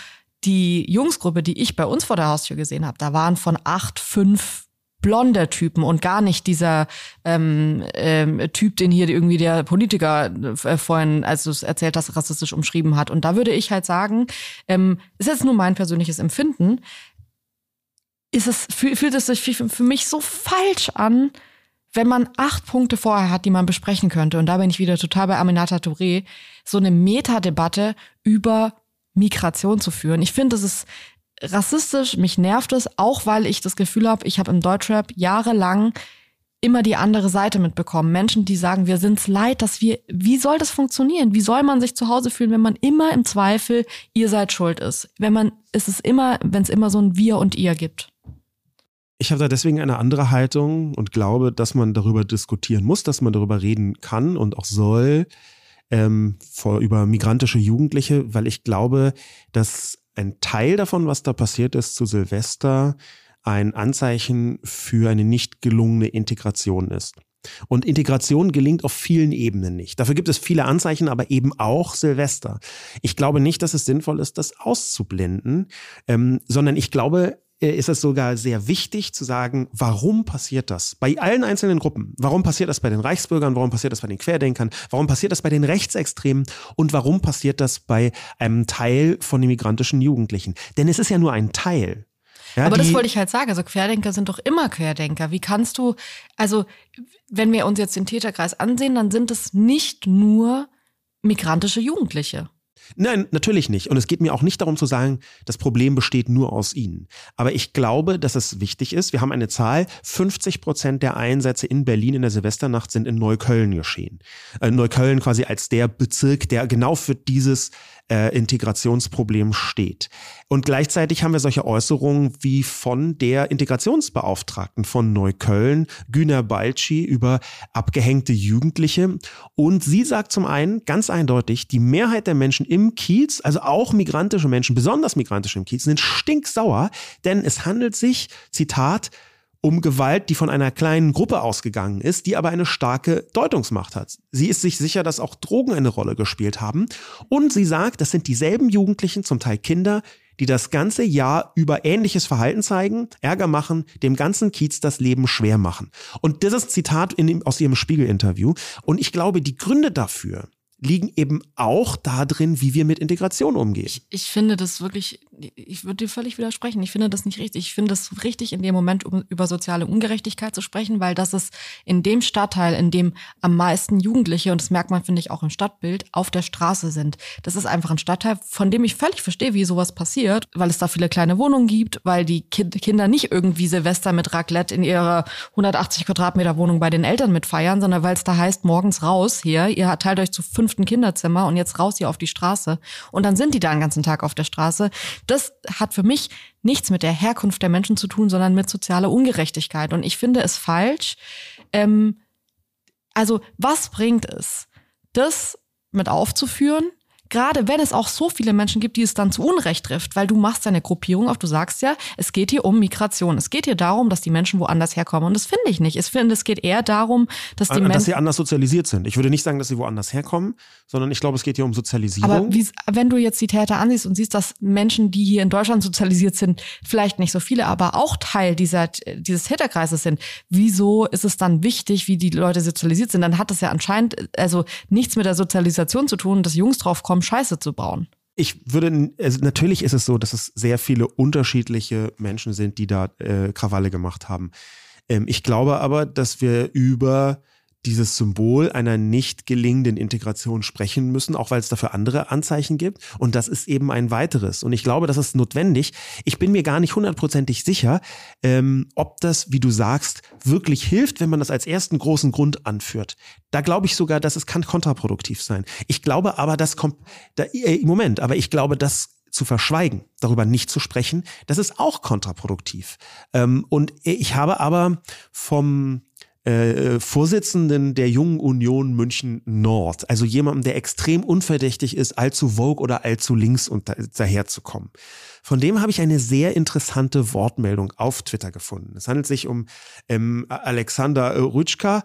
die Jungsgruppe, die ich bei uns vor der Haustür gesehen habe, da waren von acht, fünf blonder Typen und gar nicht dieser ähm, ähm, Typ, den hier irgendwie der Politiker äh, vorhin, als du es erzählt hast, rassistisch umschrieben hat. Und da würde ich halt sagen, ähm, ist jetzt nur mein persönliches Empfinden, ist es, fühlt es sich für mich so falsch an, wenn man acht Punkte vorher hat, die man besprechen könnte, und da bin ich wieder total bei Aminata Touré, so eine Metadebatte über Migration zu führen. Ich finde, das ist rassistisch, mich nervt es, auch weil ich das Gefühl habe, ich habe im Deutschrap jahrelang immer die andere Seite mitbekommen. Menschen, die sagen, wir sind's leid, dass wir, wie soll das funktionieren? Wie soll man sich zu Hause fühlen, wenn man immer im Zweifel, ihr seid schuld ist? Wenn man, ist es immer, wenn es immer so ein Wir und ihr gibt. Ich habe da deswegen eine andere Haltung und glaube, dass man darüber diskutieren muss, dass man darüber reden kann und auch soll, ähm, vor, über migrantische Jugendliche, weil ich glaube, dass ein Teil davon, was da passiert ist zu Silvester, ein Anzeichen für eine nicht gelungene Integration ist. Und Integration gelingt auf vielen Ebenen nicht. Dafür gibt es viele Anzeichen, aber eben auch Silvester. Ich glaube nicht, dass es sinnvoll ist, das auszublenden, ähm, sondern ich glaube, ist es sogar sehr wichtig zu sagen, warum passiert das? Bei allen einzelnen Gruppen. Warum passiert das bei den Reichsbürgern? Warum passiert das bei den Querdenkern? Warum passiert das bei den Rechtsextremen? Und warum passiert das bei einem Teil von den migrantischen Jugendlichen? Denn es ist ja nur ein Teil. Ja, Aber das wollte ich halt sagen. Also Querdenker sind doch immer Querdenker. Wie kannst du, also wenn wir uns jetzt den Täterkreis ansehen, dann sind es nicht nur migrantische Jugendliche. Nein, natürlich nicht. Und es geht mir auch nicht darum zu sagen, das Problem besteht nur aus ihnen. Aber ich glaube, dass es wichtig ist. Wir haben eine Zahl, 50 Prozent der Einsätze in Berlin in der Silvesternacht sind in Neukölln geschehen. Äh, Neukölln quasi als der Bezirk, der genau für dieses äh, Integrationsproblem steht. Und gleichzeitig haben wir solche Äußerungen wie von der Integrationsbeauftragten von Neukölln, Güner Balci, über abgehängte Jugendliche. Und sie sagt zum einen ganz eindeutig, die Mehrheit der Menschen im Kiez, also auch migrantische Menschen, besonders migrantische im Kiez, sind stinksauer, denn es handelt sich, Zitat, um Gewalt, die von einer kleinen Gruppe ausgegangen ist, die aber eine starke Deutungsmacht hat. Sie ist sich sicher, dass auch Drogen eine Rolle gespielt haben. Und sie sagt, das sind dieselben Jugendlichen, zum Teil Kinder, die das ganze Jahr über ähnliches Verhalten zeigen, Ärger machen, dem ganzen Kiez das Leben schwer machen. Und das ist Zitat dem, aus ihrem Spiegel-Interview. Und ich glaube, die Gründe dafür, liegen eben auch darin, wie wir mit Integration umgehen. Ich, ich finde das wirklich, ich würde dir völlig widersprechen. Ich finde das nicht richtig. Ich finde es richtig, in dem Moment um, über soziale Ungerechtigkeit zu sprechen, weil das ist in dem Stadtteil, in dem am meisten Jugendliche, und das merkt man, finde ich, auch im Stadtbild, auf der Straße sind. Das ist einfach ein Stadtteil, von dem ich völlig verstehe, wie sowas passiert, weil es da viele kleine Wohnungen gibt, weil die kind, Kinder nicht irgendwie Silvester mit Raclette in ihrer 180 Quadratmeter Wohnung bei den Eltern mitfeiern, sondern weil es da heißt, morgens raus hier, ihr teilt euch zu fünf fünften Kinderzimmer und jetzt raus hier auf die Straße. Und dann sind die da den ganzen Tag auf der Straße. Das hat für mich nichts mit der Herkunft der Menschen zu tun, sondern mit sozialer Ungerechtigkeit. Und ich finde es falsch. Ähm, also was bringt es, das mit aufzuführen? gerade wenn es auch so viele Menschen gibt, die es dann zu Unrecht trifft, weil du machst deine Gruppierung auf, du sagst ja, es geht hier um Migration. Es geht hier darum, dass die Menschen woanders herkommen. Und das finde ich nicht. Ich finde, es geht eher darum, dass die Menschen. Dass sie anders sozialisiert sind. Ich würde nicht sagen, dass sie woanders herkommen, sondern ich glaube, es geht hier um Sozialisierung. Aber wenn du jetzt die Täter ansiehst und siehst, dass Menschen, die hier in Deutschland sozialisiert sind, vielleicht nicht so viele, aber auch Teil dieser, dieses Täterkreises sind, wieso ist es dann wichtig, wie die Leute sozialisiert sind? Dann hat das ja anscheinend also nichts mit der Sozialisation zu tun, dass Jungs drauf kommen, Scheiße zu bauen. Ich würde, also natürlich ist es so, dass es sehr viele unterschiedliche Menschen sind, die da äh, Krawalle gemacht haben. Ähm, ich glaube aber, dass wir über dieses Symbol einer nicht gelingenden Integration sprechen müssen, auch weil es dafür andere Anzeichen gibt. Und das ist eben ein weiteres. Und ich glaube, das ist notwendig. Ich bin mir gar nicht hundertprozentig sicher, ähm, ob das, wie du sagst, wirklich hilft, wenn man das als ersten großen Grund anführt. Da glaube ich sogar, dass es kann kontraproduktiv sein. Ich glaube aber, das kommt, da, äh, Moment, aber ich glaube, das zu verschweigen, darüber nicht zu sprechen, das ist auch kontraproduktiv. Ähm, und ich habe aber vom äh, Vorsitzenden der Jungen Union München Nord, also jemandem, der extrem unverdächtig ist, allzu vogue oder allzu links daherzukommen. Von dem habe ich eine sehr interessante Wortmeldung auf Twitter gefunden. Es handelt sich um ähm, Alexander Rutschka,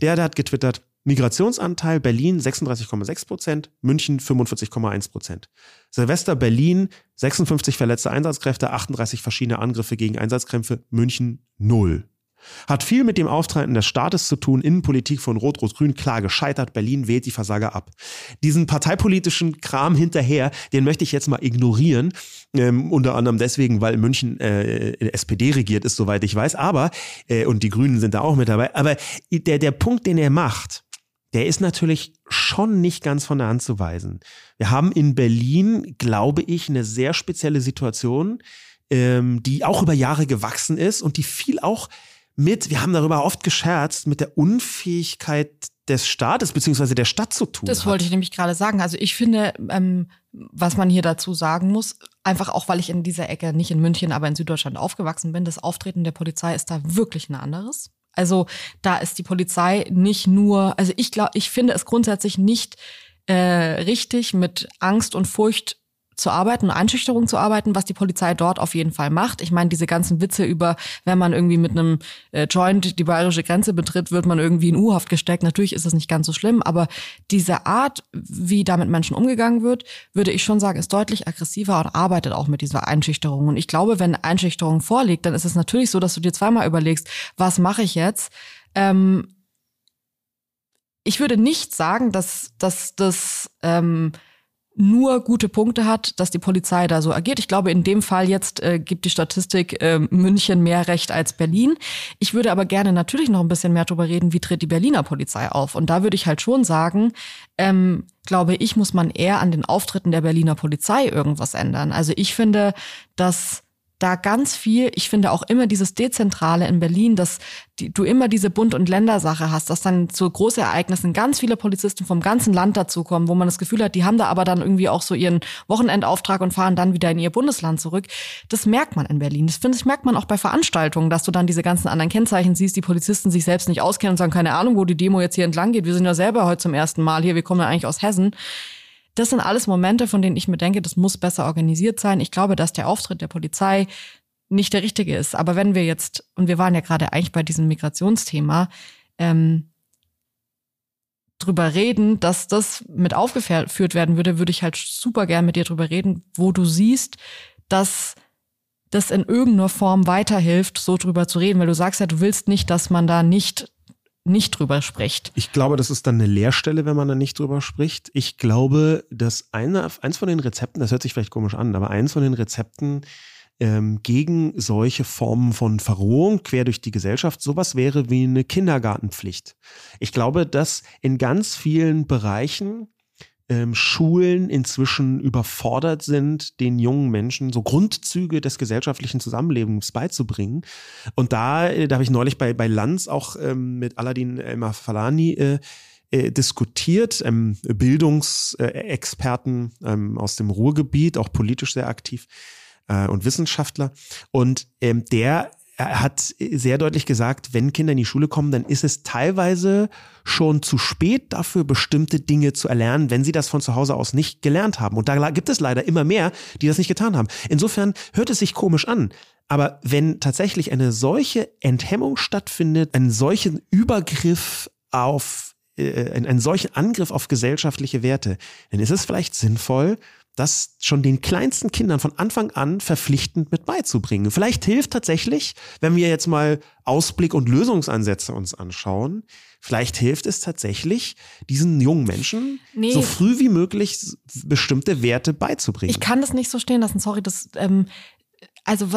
der, der hat getwittert, Migrationsanteil Berlin 36,6 Prozent, München 45,1 Prozent. Silvester Berlin 56 verletzte Einsatzkräfte, 38 verschiedene Angriffe gegen Einsatzkräfte, München 0. Hat viel mit dem Auftreten des Staates zu tun, Innenpolitik von Rot-Rot-Grün klar gescheitert, Berlin wählt die Versager ab. Diesen parteipolitischen Kram hinterher, den möchte ich jetzt mal ignorieren, ähm, unter anderem deswegen, weil München äh, SPD regiert ist, soweit ich weiß, aber, äh, und die Grünen sind da auch mit dabei, aber der, der Punkt, den er macht, der ist natürlich schon nicht ganz von der Hand zu weisen. Wir haben in Berlin, glaube ich, eine sehr spezielle Situation, ähm, die auch über Jahre gewachsen ist und die viel auch mit, wir haben darüber oft gescherzt, mit der Unfähigkeit des Staates beziehungsweise der Stadt zu tun. Das hat. wollte ich nämlich gerade sagen. Also ich finde, ähm, was man hier dazu sagen muss, einfach auch, weil ich in dieser Ecke nicht in München, aber in Süddeutschland aufgewachsen bin, das Auftreten der Polizei ist da wirklich ein anderes. Also da ist die Polizei nicht nur, also ich glaube, ich finde es grundsätzlich nicht äh, richtig, mit Angst und Furcht zu arbeiten, Einschüchterung zu arbeiten, was die Polizei dort auf jeden Fall macht. Ich meine, diese ganzen Witze über, wenn man irgendwie mit einem äh, Joint die bayerische Grenze betritt, wird man irgendwie in U-Haft gesteckt. Natürlich ist das nicht ganz so schlimm, aber diese Art, wie da mit Menschen umgegangen wird, würde ich schon sagen, ist deutlich aggressiver und arbeitet auch mit dieser Einschüchterung. Und ich glaube, wenn Einschüchterung vorliegt, dann ist es natürlich so, dass du dir zweimal überlegst, was mache ich jetzt? Ähm, ich würde nicht sagen, dass, dass das ähm, nur gute Punkte hat, dass die Polizei da so agiert. Ich glaube, in dem Fall jetzt äh, gibt die Statistik äh, München mehr Recht als Berlin. Ich würde aber gerne natürlich noch ein bisschen mehr darüber reden, wie tritt die Berliner Polizei auf. Und da würde ich halt schon sagen, ähm, glaube ich, muss man eher an den Auftritten der Berliner Polizei irgendwas ändern. Also ich finde, dass da ganz viel, ich finde auch immer dieses Dezentrale in Berlin, dass die, du immer diese Bund- und Ländersache hast, dass dann zu Großereignissen ganz viele Polizisten vom ganzen Land dazukommen, wo man das Gefühl hat, die haben da aber dann irgendwie auch so ihren Wochenendauftrag und fahren dann wieder in ihr Bundesland zurück. Das merkt man in Berlin. Das finde ich, merkt man auch bei Veranstaltungen, dass du dann diese ganzen anderen Kennzeichen siehst, die Polizisten sich selbst nicht auskennen und sagen, keine Ahnung, wo die Demo jetzt hier entlang geht. Wir sind ja selber heute zum ersten Mal hier, wir kommen ja eigentlich aus Hessen. Das sind alles Momente, von denen ich mir denke, das muss besser organisiert sein. Ich glaube, dass der Auftritt der Polizei nicht der richtige ist. Aber wenn wir jetzt, und wir waren ja gerade eigentlich bei diesem Migrationsthema, ähm, drüber reden, dass das mit aufgeführt werden würde, würde ich halt super gern mit dir drüber reden, wo du siehst, dass das in irgendeiner Form weiterhilft, so drüber zu reden, weil du sagst ja, du willst nicht, dass man da nicht nicht drüber spricht. Ich glaube, das ist dann eine Leerstelle, wenn man da nicht drüber spricht. Ich glaube, dass eine, eins von den Rezepten, das hört sich vielleicht komisch an, aber eins von den Rezepten ähm, gegen solche Formen von Verrohung quer durch die Gesellschaft sowas wäre wie eine Kindergartenpflicht. Ich glaube, dass in ganz vielen Bereichen ähm, Schulen inzwischen überfordert sind, den jungen Menschen so Grundzüge des gesellschaftlichen Zusammenlebens beizubringen. Und da, äh, da habe ich neulich bei, bei Lanz auch ähm, mit Aladin Elmar Falani äh, äh, diskutiert, ähm, Bildungsexperten ähm, aus dem Ruhrgebiet, auch politisch sehr aktiv äh, und Wissenschaftler. Und ähm, der er hat sehr deutlich gesagt, wenn Kinder in die Schule kommen, dann ist es teilweise schon zu spät dafür, bestimmte Dinge zu erlernen, wenn sie das von zu Hause aus nicht gelernt haben. Und da gibt es leider immer mehr, die das nicht getan haben. Insofern hört es sich komisch an. Aber wenn tatsächlich eine solche Enthemmung stattfindet, einen solchen Übergriff auf, äh, einen solchen Angriff auf gesellschaftliche Werte, dann ist es vielleicht sinnvoll, das schon den kleinsten Kindern von Anfang an verpflichtend mit beizubringen. Vielleicht hilft tatsächlich, wenn wir jetzt mal Ausblick und Lösungsansätze uns anschauen, vielleicht hilft es tatsächlich, diesen jungen Menschen nee. so früh wie möglich bestimmte Werte beizubringen. Ich kann das nicht so stehen lassen, sorry, das, ähm, also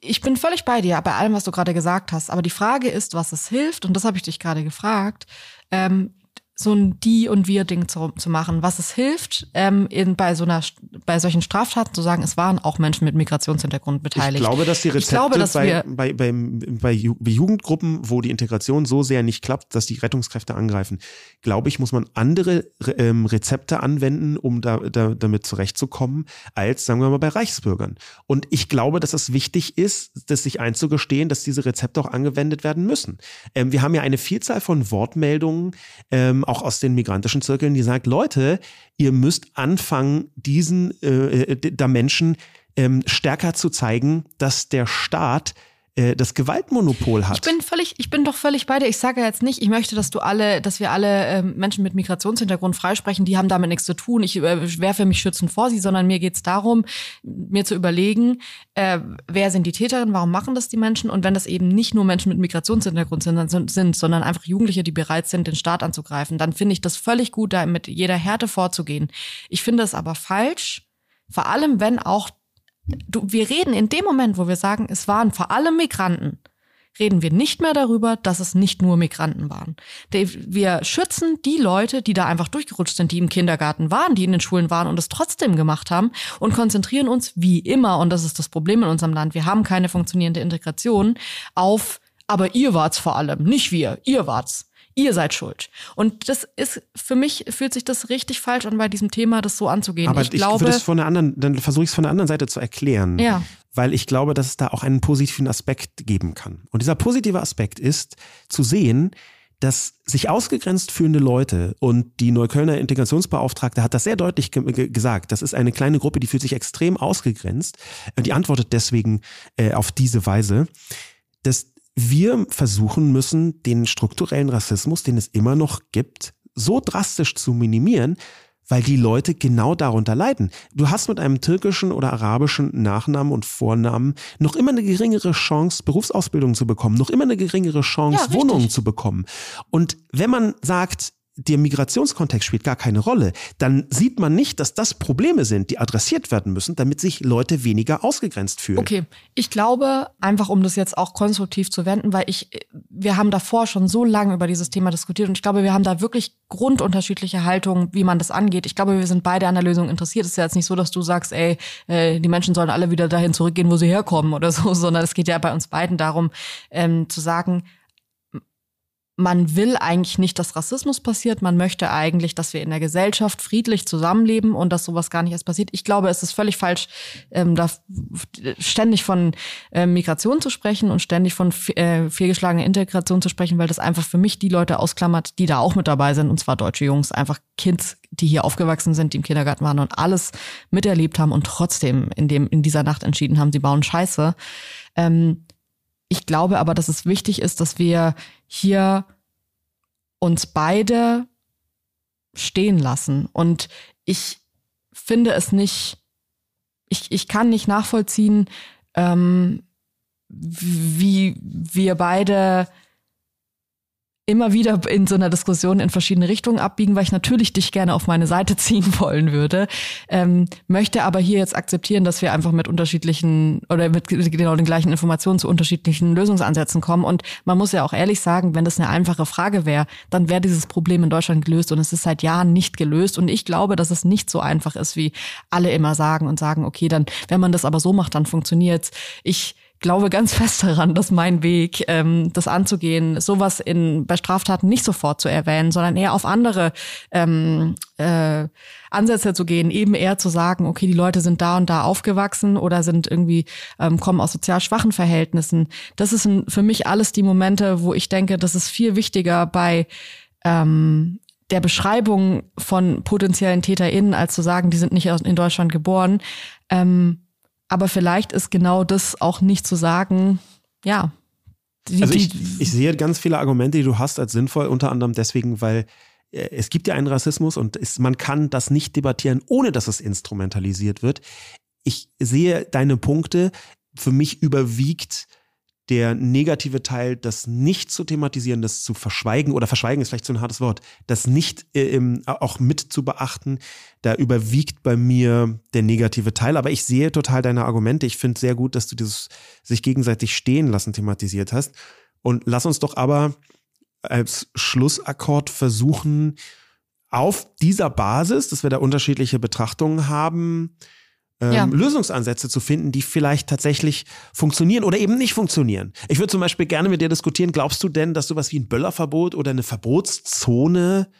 ich bin völlig bei dir, bei allem, was du gerade gesagt hast. Aber die Frage ist, was es hilft, und das habe ich dich gerade gefragt. Ähm, so ein Die- und Wir-Ding zu, zu machen, was es hilft, ähm, in, bei so einer bei solchen Straftaten zu sagen, es waren auch Menschen mit Migrationshintergrund beteiligt. Ich glaube, dass die Rezepte glaube, dass bei, bei, bei, bei, Jugendgruppen, wo die Integration so sehr nicht klappt, dass die Rettungskräfte angreifen, glaube ich, muss man andere ähm, Rezepte anwenden, um da, da, damit zurechtzukommen, als, sagen wir mal, bei Reichsbürgern. Und ich glaube, dass es wichtig ist, das sich einzugestehen, dass diese Rezepte auch angewendet werden müssen. Ähm, wir haben ja eine Vielzahl von Wortmeldungen, ähm, auch aus den migrantischen Zirkeln, die sagt, Leute, ihr müsst anfangen, diesen äh, äh da Menschen ähm, stärker zu zeigen, dass der Staat äh, das Gewaltmonopol hat. Ich bin völlig, ich bin doch völlig bei dir. Ich sage jetzt nicht, ich möchte, dass du alle, dass wir alle äh, Menschen mit Migrationshintergrund freisprechen, die haben damit nichts zu tun. Ich äh, werfe mich schützend vor sie, sondern mir geht es darum, mir zu überlegen, äh, wer sind die Täterinnen, warum machen das die Menschen und wenn das eben nicht nur Menschen mit Migrationshintergrund sind, sind, sondern einfach Jugendliche, die bereit sind, den Staat anzugreifen, dann finde ich das völlig gut, da mit jeder Härte vorzugehen. Ich finde es aber falsch, vor allem wenn auch du, wir reden in dem Moment, wo wir sagen, es waren vor allem Migranten, reden wir nicht mehr darüber, dass es nicht nur Migranten waren. Wir schützen die Leute, die da einfach durchgerutscht sind, die im Kindergarten waren, die in den Schulen waren und es trotzdem gemacht haben und konzentrieren uns wie immer, und das ist das Problem in unserem Land, wir haben keine funktionierende Integration, auf, aber ihr wart's vor allem, nicht wir, ihr wart's ihr seid schuld. Und das ist, für mich fühlt sich das richtig falsch an, bei diesem Thema das so anzugehen. Aber ich, ich glaube, würde es von der anderen, dann versuche ich es von der anderen Seite zu erklären. Ja. Weil ich glaube, dass es da auch einen positiven Aspekt geben kann. Und dieser positive Aspekt ist zu sehen, dass sich ausgegrenzt fühlende Leute und die Neuköllner Integrationsbeauftragte hat das sehr deutlich ge gesagt. Das ist eine kleine Gruppe, die fühlt sich extrem ausgegrenzt. Und die antwortet deswegen äh, auf diese Weise, dass wir versuchen müssen, den strukturellen Rassismus, den es immer noch gibt, so drastisch zu minimieren, weil die Leute genau darunter leiden. Du hast mit einem türkischen oder arabischen Nachnamen und Vornamen noch immer eine geringere Chance, Berufsausbildung zu bekommen, noch immer eine geringere Chance, ja, Wohnungen zu bekommen. Und wenn man sagt, der Migrationskontext spielt gar keine Rolle, dann sieht man nicht, dass das Probleme sind, die adressiert werden müssen, damit sich Leute weniger ausgegrenzt fühlen. Okay, ich glaube, einfach um das jetzt auch konstruktiv zu wenden, weil ich, wir haben davor schon so lange über dieses Thema diskutiert und ich glaube, wir haben da wirklich grundunterschiedliche Haltungen, wie man das angeht. Ich glaube, wir sind beide an der Lösung interessiert. Es ist ja jetzt nicht so, dass du sagst, ey, äh, die Menschen sollen alle wieder dahin zurückgehen, wo sie herkommen oder so, sondern es geht ja bei uns beiden darum, ähm, zu sagen, man will eigentlich nicht, dass Rassismus passiert. Man möchte eigentlich, dass wir in der Gesellschaft friedlich zusammenleben und dass sowas gar nicht erst passiert. Ich glaube, es ist völlig falsch, ähm, da ständig von äh, Migration zu sprechen und ständig von äh, fehlgeschlagener Integration zu sprechen, weil das einfach für mich die Leute ausklammert, die da auch mit dabei sind, und zwar deutsche Jungs, einfach Kids, die hier aufgewachsen sind, die im Kindergarten waren und alles miterlebt haben und trotzdem in dem in dieser Nacht entschieden haben, sie bauen Scheiße. Ähm, ich glaube aber, dass es wichtig ist, dass wir hier uns beide stehen lassen. Und ich finde es nicht, ich, ich kann nicht nachvollziehen, ähm, wie wir beide immer wieder in so einer Diskussion in verschiedene Richtungen abbiegen, weil ich natürlich dich gerne auf meine Seite ziehen wollen würde, ähm, möchte aber hier jetzt akzeptieren, dass wir einfach mit unterschiedlichen oder mit genau den gleichen Informationen zu unterschiedlichen Lösungsansätzen kommen. Und man muss ja auch ehrlich sagen, wenn das eine einfache Frage wäre, dann wäre dieses Problem in Deutschland gelöst und es ist seit Jahren nicht gelöst. Und ich glaube, dass es nicht so einfach ist, wie alle immer sagen und sagen, okay, dann, wenn man das aber so macht, dann funktioniert's. Ich glaube ganz fest daran, dass mein Weg, ähm, das anzugehen, sowas in, bei Straftaten nicht sofort zu erwähnen, sondern eher auf andere ähm, äh, Ansätze zu gehen, eben eher zu sagen, okay, die Leute sind da und da aufgewachsen oder sind irgendwie, ähm, kommen aus sozial schwachen Verhältnissen. Das ist ein, für mich alles die Momente, wo ich denke, das ist viel wichtiger bei ähm, der Beschreibung von potenziellen TäterInnen, als zu sagen, die sind nicht in Deutschland geboren. Ähm, aber vielleicht ist genau das auch nicht zu sagen, ja. Die, also ich, ich sehe ganz viele Argumente, die du hast, als sinnvoll, unter anderem deswegen, weil äh, es gibt ja einen Rassismus und es, man kann das nicht debattieren, ohne dass es instrumentalisiert wird. Ich sehe deine Punkte. Für mich überwiegt der negative Teil, das nicht zu thematisieren, das zu verschweigen, oder verschweigen ist vielleicht so ein hartes Wort, das nicht äh, auch mit zu beachten, da überwiegt bei mir der negative Teil. Aber ich sehe total deine Argumente. Ich finde sehr gut, dass du dieses sich gegenseitig stehen lassen thematisiert hast. Und lass uns doch aber als Schlussakkord versuchen, auf dieser Basis, dass wir da unterschiedliche Betrachtungen haben, ähm, ja. Lösungsansätze zu finden, die vielleicht tatsächlich funktionieren oder eben nicht funktionieren. Ich würde zum Beispiel gerne mit dir diskutieren, glaubst du denn, dass sowas wie ein Böllerverbot oder eine Verbotszone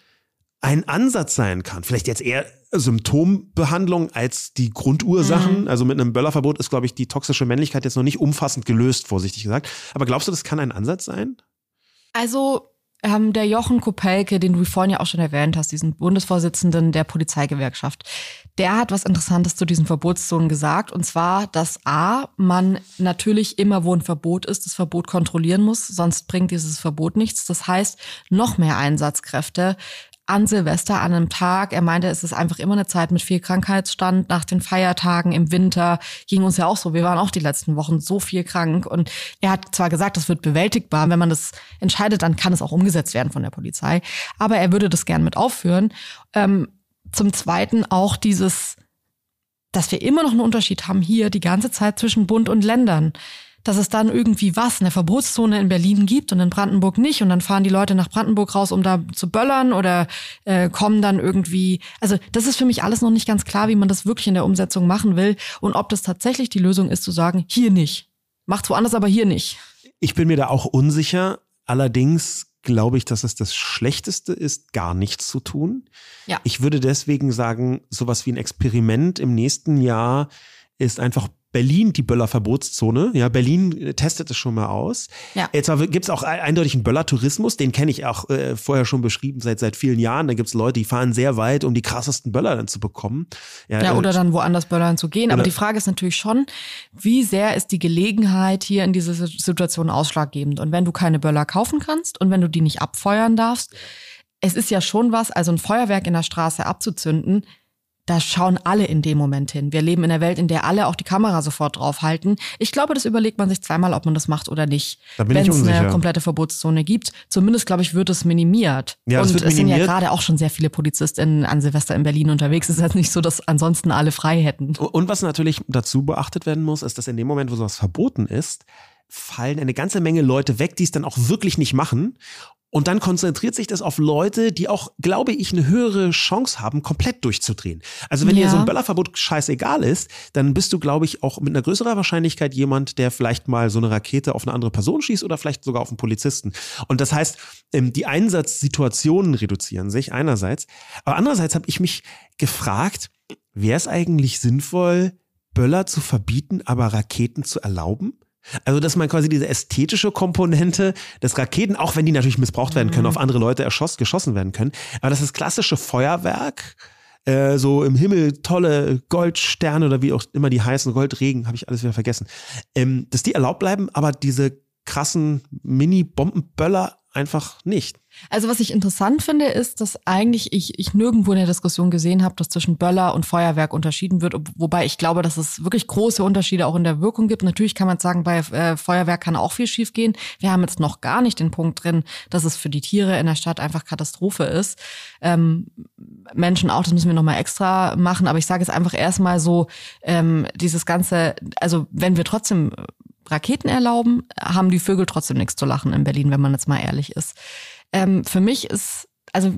ein Ansatz sein kann? Vielleicht jetzt eher Symptombehandlung als die Grundursachen. Mhm. Also mit einem Böllerverbot ist, glaube ich, die toxische Männlichkeit jetzt noch nicht umfassend gelöst, vorsichtig gesagt. Aber glaubst du, das kann ein Ansatz sein? Also ähm, der Jochen Kopelke, den du vorhin ja auch schon erwähnt hast, diesen Bundesvorsitzenden der Polizeigewerkschaft, der hat was Interessantes zu diesen Verbotszonen gesagt. Und zwar, dass A, man natürlich immer, wo ein Verbot ist, das Verbot kontrollieren muss, sonst bringt dieses Verbot nichts. Das heißt, noch mehr Einsatzkräfte an Silvester, an einem Tag. Er meinte, es ist einfach immer eine Zeit mit viel Krankheitsstand. Nach den Feiertagen im Winter ging uns ja auch so. Wir waren auch die letzten Wochen so viel krank. Und er hat zwar gesagt, das wird bewältigbar. Wenn man das entscheidet, dann kann es auch umgesetzt werden von der Polizei. Aber er würde das gern mit aufführen. Ähm, zum Zweiten auch dieses, dass wir immer noch einen Unterschied haben hier die ganze Zeit zwischen Bund und Ländern dass es dann irgendwie was, eine Verbotszone in Berlin gibt und in Brandenburg nicht und dann fahren die Leute nach Brandenburg raus, um da zu böllern oder äh, kommen dann irgendwie, also das ist für mich alles noch nicht ganz klar, wie man das wirklich in der Umsetzung machen will und ob das tatsächlich die Lösung ist, zu sagen, hier nicht. Macht's woanders, aber hier nicht. Ich bin mir da auch unsicher. Allerdings glaube ich, dass es das Schlechteste ist, gar nichts zu tun. Ja. Ich würde deswegen sagen, sowas wie ein Experiment im nächsten Jahr ist einfach Berlin die Böller-Verbotszone. Ja, Berlin testet es schon mal aus. Ja. Jetzt gibt es auch eindeutig einen Böller-Tourismus, den kenne ich auch äh, vorher schon beschrieben seit seit vielen Jahren. Da gibt es Leute, die fahren sehr weit, um die krassesten Böller dann zu bekommen. Ja, ja oder äh, dann woanders Böllern zu gehen. Aber die Frage ist natürlich schon, wie sehr ist die Gelegenheit hier in dieser Situation ausschlaggebend? Und wenn du keine Böller kaufen kannst und wenn du die nicht abfeuern darfst, es ist ja schon was, also ein Feuerwerk in der Straße abzuzünden, da schauen alle in dem Moment hin. Wir leben in einer Welt, in der alle auch die Kamera sofort draufhalten. Ich glaube, das überlegt man sich zweimal, ob man das macht oder nicht. Wenn es eine komplette Verbotszone gibt. Zumindest, glaube ich, wird es minimiert. Ja, und es minimiert. sind ja gerade auch schon sehr viele PolizistInnen an Silvester in Berlin unterwegs. Es ist halt nicht so, dass ansonsten alle frei hätten. Und was natürlich dazu beachtet werden muss, ist, dass in dem Moment, wo sowas verboten ist, fallen eine ganze Menge Leute weg, die es dann auch wirklich nicht machen. Und dann konzentriert sich das auf Leute, die auch, glaube ich, eine höhere Chance haben, komplett durchzudrehen. Also wenn ja. dir so ein Böllerverbot scheißegal ist, dann bist du, glaube ich, auch mit einer größeren Wahrscheinlichkeit jemand, der vielleicht mal so eine Rakete auf eine andere Person schießt oder vielleicht sogar auf einen Polizisten. Und das heißt, ähm, die Einsatzsituationen reduzieren sich einerseits. Aber andererseits habe ich mich gefragt, wäre es eigentlich sinnvoll, Böller zu verbieten, aber Raketen zu erlauben? Also, dass man quasi diese ästhetische Komponente des Raketen, auch wenn die natürlich missbraucht werden können, mhm. auf andere Leute erschoss, geschossen werden können, aber das ist klassische Feuerwerk, äh, so im Himmel tolle Goldsterne oder wie auch immer die heißen, Goldregen, habe ich alles wieder vergessen, ähm, dass die erlaubt bleiben, aber diese krassen Mini-Bombenböller einfach nicht. Also was ich interessant finde, ist, dass eigentlich ich, ich nirgendwo in der Diskussion gesehen habe, dass zwischen Böller und Feuerwerk unterschieden wird, wobei ich glaube, dass es wirklich große Unterschiede auch in der Wirkung gibt. Natürlich kann man sagen, bei äh, Feuerwerk kann auch viel schiefgehen. Wir haben jetzt noch gar nicht den Punkt drin, dass es für die Tiere in der Stadt einfach Katastrophe ist. Ähm, Menschen auch, das müssen wir nochmal extra machen, aber ich sage jetzt einfach erstmal so, ähm, dieses ganze, also wenn wir trotzdem Raketen erlauben, haben die Vögel trotzdem nichts zu lachen in Berlin, wenn man jetzt mal ehrlich ist. Ähm, für mich ist, also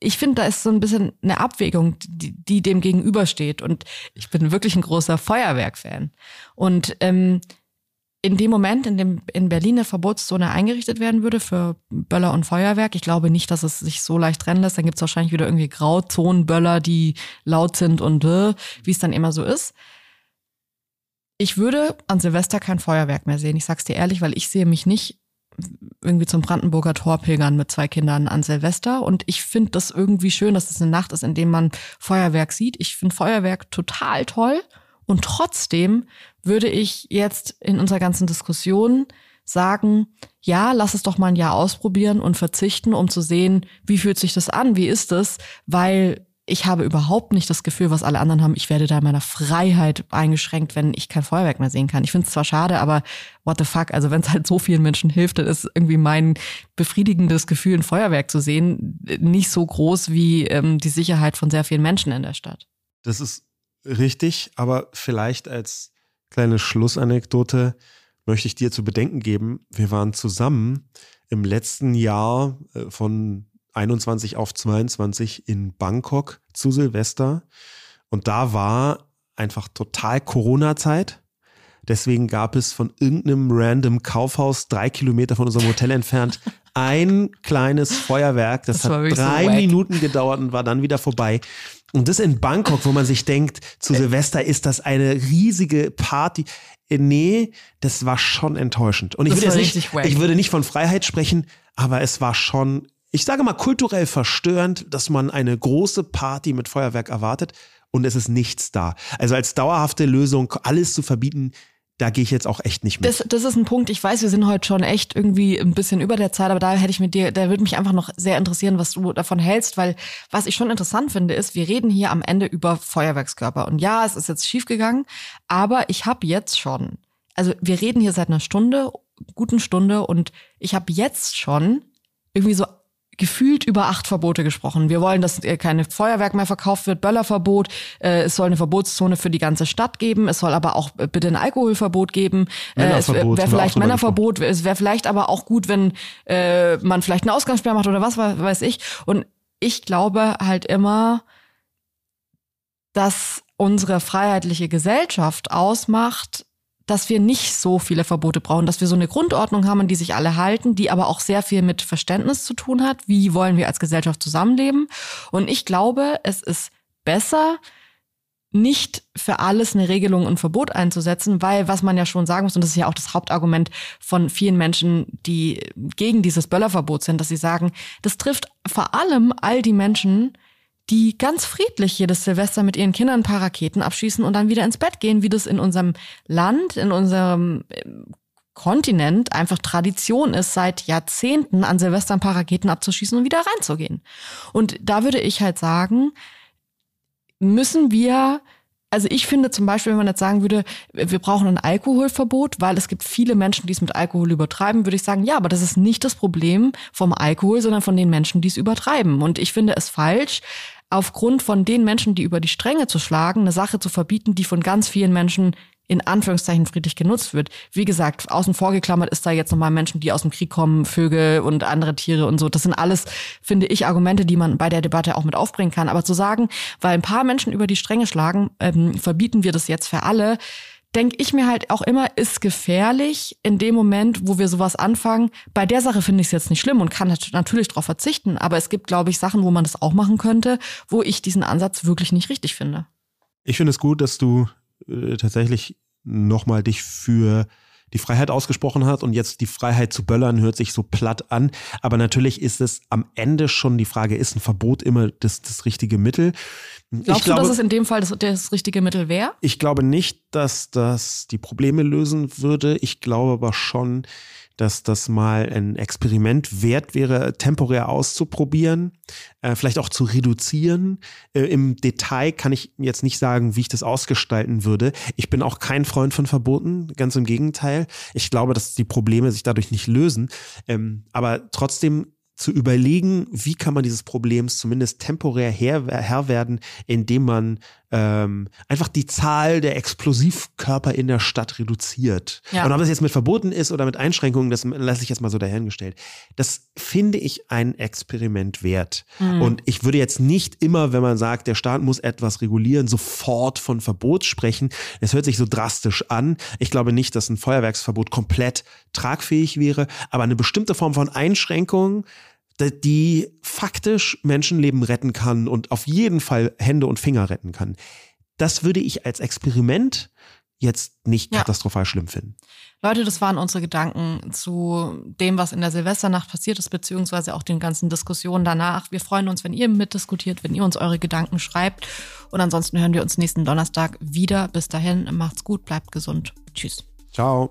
ich finde, da ist so ein bisschen eine Abwägung, die, die dem gegenübersteht. Und ich bin wirklich ein großer Feuerwerk-Fan. Und ähm, in dem Moment, in dem in Berlin eine Verbotszone eingerichtet werden würde für Böller und Feuerwerk, ich glaube nicht, dass es sich so leicht trennen lässt. Dann gibt es wahrscheinlich wieder irgendwie Grauzonenböller, die laut sind und äh, wie es dann immer so ist. Ich würde an Silvester kein Feuerwerk mehr sehen. Ich sag's dir ehrlich, weil ich sehe mich nicht irgendwie zum Brandenburger Tor pilgern mit zwei Kindern an Silvester. Und ich finde das irgendwie schön, dass es das eine Nacht ist, in dem man Feuerwerk sieht. Ich finde Feuerwerk total toll. Und trotzdem würde ich jetzt in unserer ganzen Diskussion sagen, ja, lass es doch mal ein Jahr ausprobieren und verzichten, um zu sehen, wie fühlt sich das an, wie ist es, weil ich habe überhaupt nicht das Gefühl, was alle anderen haben, ich werde da in meiner Freiheit eingeschränkt, wenn ich kein Feuerwerk mehr sehen kann. Ich finde es zwar schade, aber what the fuck, also wenn es halt so vielen Menschen hilft, dann ist irgendwie mein befriedigendes Gefühl, ein Feuerwerk zu sehen, nicht so groß wie ähm, die Sicherheit von sehr vielen Menschen in der Stadt. Das ist richtig, aber vielleicht als kleine Schlussanekdote möchte ich dir zu bedenken geben, wir waren zusammen im letzten Jahr äh, von 21 auf 22 in Bangkok zu Silvester. Und da war einfach total Corona-Zeit. Deswegen gab es von irgendeinem random Kaufhaus drei Kilometer von unserem Hotel entfernt ein kleines Feuerwerk. Das, das hat drei so Minuten gedauert und war dann wieder vorbei. Und das in Bangkok, wo man sich denkt, zu Silvester ist das eine riesige Party. Äh, nee, das war schon enttäuschend. Und ich würde, nicht, ich würde nicht von Freiheit sprechen, aber es war schon ich sage mal, kulturell verstörend, dass man eine große Party mit Feuerwerk erwartet und es ist nichts da. Also als dauerhafte Lösung alles zu verbieten, da gehe ich jetzt auch echt nicht mit. Das, das ist ein Punkt. Ich weiß, wir sind heute schon echt irgendwie ein bisschen über der Zeit, aber da hätte ich mit dir, da würde mich einfach noch sehr interessieren, was du davon hältst, weil was ich schon interessant finde, ist, wir reden hier am Ende über Feuerwerkskörper. Und ja, es ist jetzt schiefgegangen, aber ich habe jetzt schon, also wir reden hier seit einer Stunde, guten Stunde, und ich habe jetzt schon irgendwie so gefühlt über acht Verbote gesprochen. Wir wollen, dass keine Feuerwerk mehr verkauft wird, Böllerverbot. Äh, es soll eine Verbotszone für die ganze Stadt geben. Es soll aber auch äh, bitte ein Alkoholverbot geben. Äh, es wäre vielleicht Männerverbot. Es wäre vielleicht aber auch gut, wenn äh, man vielleicht eine Ausgangssperre macht oder was weiß ich. Und ich glaube halt immer, dass unsere freiheitliche Gesellschaft ausmacht, dass wir nicht so viele Verbote brauchen, dass wir so eine Grundordnung haben, an die sich alle halten, die aber auch sehr viel mit Verständnis zu tun hat. Wie wollen wir als Gesellschaft zusammenleben? Und ich glaube, es ist besser, nicht für alles eine Regelung und Verbot einzusetzen, weil was man ja schon sagen muss, und das ist ja auch das Hauptargument von vielen Menschen, die gegen dieses Böllerverbot sind, dass sie sagen, das trifft vor allem all die Menschen, die ganz friedlich jedes Silvester mit ihren Kindern ein paar Raketen abschießen und dann wieder ins Bett gehen, wie das in unserem Land, in unserem ähm, Kontinent einfach Tradition ist, seit Jahrzehnten an Silvester ein paar Raketen abzuschießen und wieder reinzugehen. Und da würde ich halt sagen, müssen wir also ich finde zum Beispiel, wenn man jetzt sagen würde, wir brauchen ein Alkoholverbot, weil es gibt viele Menschen, die es mit Alkohol übertreiben, würde ich sagen, ja, aber das ist nicht das Problem vom Alkohol, sondern von den Menschen, die es übertreiben. Und ich finde es falsch, aufgrund von den Menschen, die über die Stränge zu schlagen, eine Sache zu verbieten, die von ganz vielen Menschen in Anführungszeichen friedlich genutzt wird. Wie gesagt, außen vor geklammert ist da jetzt nochmal Menschen, die aus dem Krieg kommen, Vögel und andere Tiere und so. Das sind alles, finde ich, Argumente, die man bei der Debatte auch mit aufbringen kann. Aber zu sagen, weil ein paar Menschen über die Stränge schlagen, ähm, verbieten wir das jetzt für alle, denke ich mir halt auch immer, ist gefährlich in dem Moment, wo wir sowas anfangen. Bei der Sache finde ich es jetzt nicht schlimm und kann natürlich darauf verzichten. Aber es gibt, glaube ich, Sachen, wo man das auch machen könnte, wo ich diesen Ansatz wirklich nicht richtig finde. Ich finde es gut, dass du äh, tatsächlich nochmal dich für die Freiheit ausgesprochen hat und jetzt die Freiheit zu böllern hört sich so platt an. Aber natürlich ist es am Ende schon die Frage, ist ein Verbot immer das, das richtige Mittel? Glaubst ich du, glaube, dass es in dem Fall das, das richtige Mittel wäre? Ich glaube nicht, dass das die Probleme lösen würde. Ich glaube aber schon, dass das mal ein Experiment wert wäre, temporär auszuprobieren, äh, vielleicht auch zu reduzieren. Äh, Im Detail kann ich jetzt nicht sagen, wie ich das ausgestalten würde. Ich bin auch kein Freund von Verboten, ganz im Gegenteil. Ich glaube, dass die Probleme sich dadurch nicht lösen. Ähm, aber trotzdem zu überlegen, wie kann man dieses Problems zumindest temporär Herr, Herr werden, indem man ähm, einfach die Zahl der Explosivkörper in der Stadt reduziert. Ja. Und ob das jetzt mit Verboten ist oder mit Einschränkungen, das lasse ich jetzt mal so dahingestellt. Das finde ich ein Experiment wert. Mhm. Und ich würde jetzt nicht immer, wenn man sagt, der Staat muss etwas regulieren, sofort von Verbot sprechen. Es hört sich so drastisch an. Ich glaube nicht, dass ein Feuerwerksverbot komplett tragfähig wäre, aber eine bestimmte Form von Einschränkung, die faktisch Menschenleben retten kann und auf jeden Fall Hände und Finger retten kann. Das würde ich als Experiment jetzt nicht ja. katastrophal schlimm finden. Leute, das waren unsere Gedanken zu dem, was in der Silvesternacht passiert ist, beziehungsweise auch den ganzen Diskussionen danach. Wir freuen uns, wenn ihr mitdiskutiert, wenn ihr uns eure Gedanken schreibt. Und ansonsten hören wir uns nächsten Donnerstag wieder. Bis dahin, macht's gut, bleibt gesund. Tschüss. Ciao.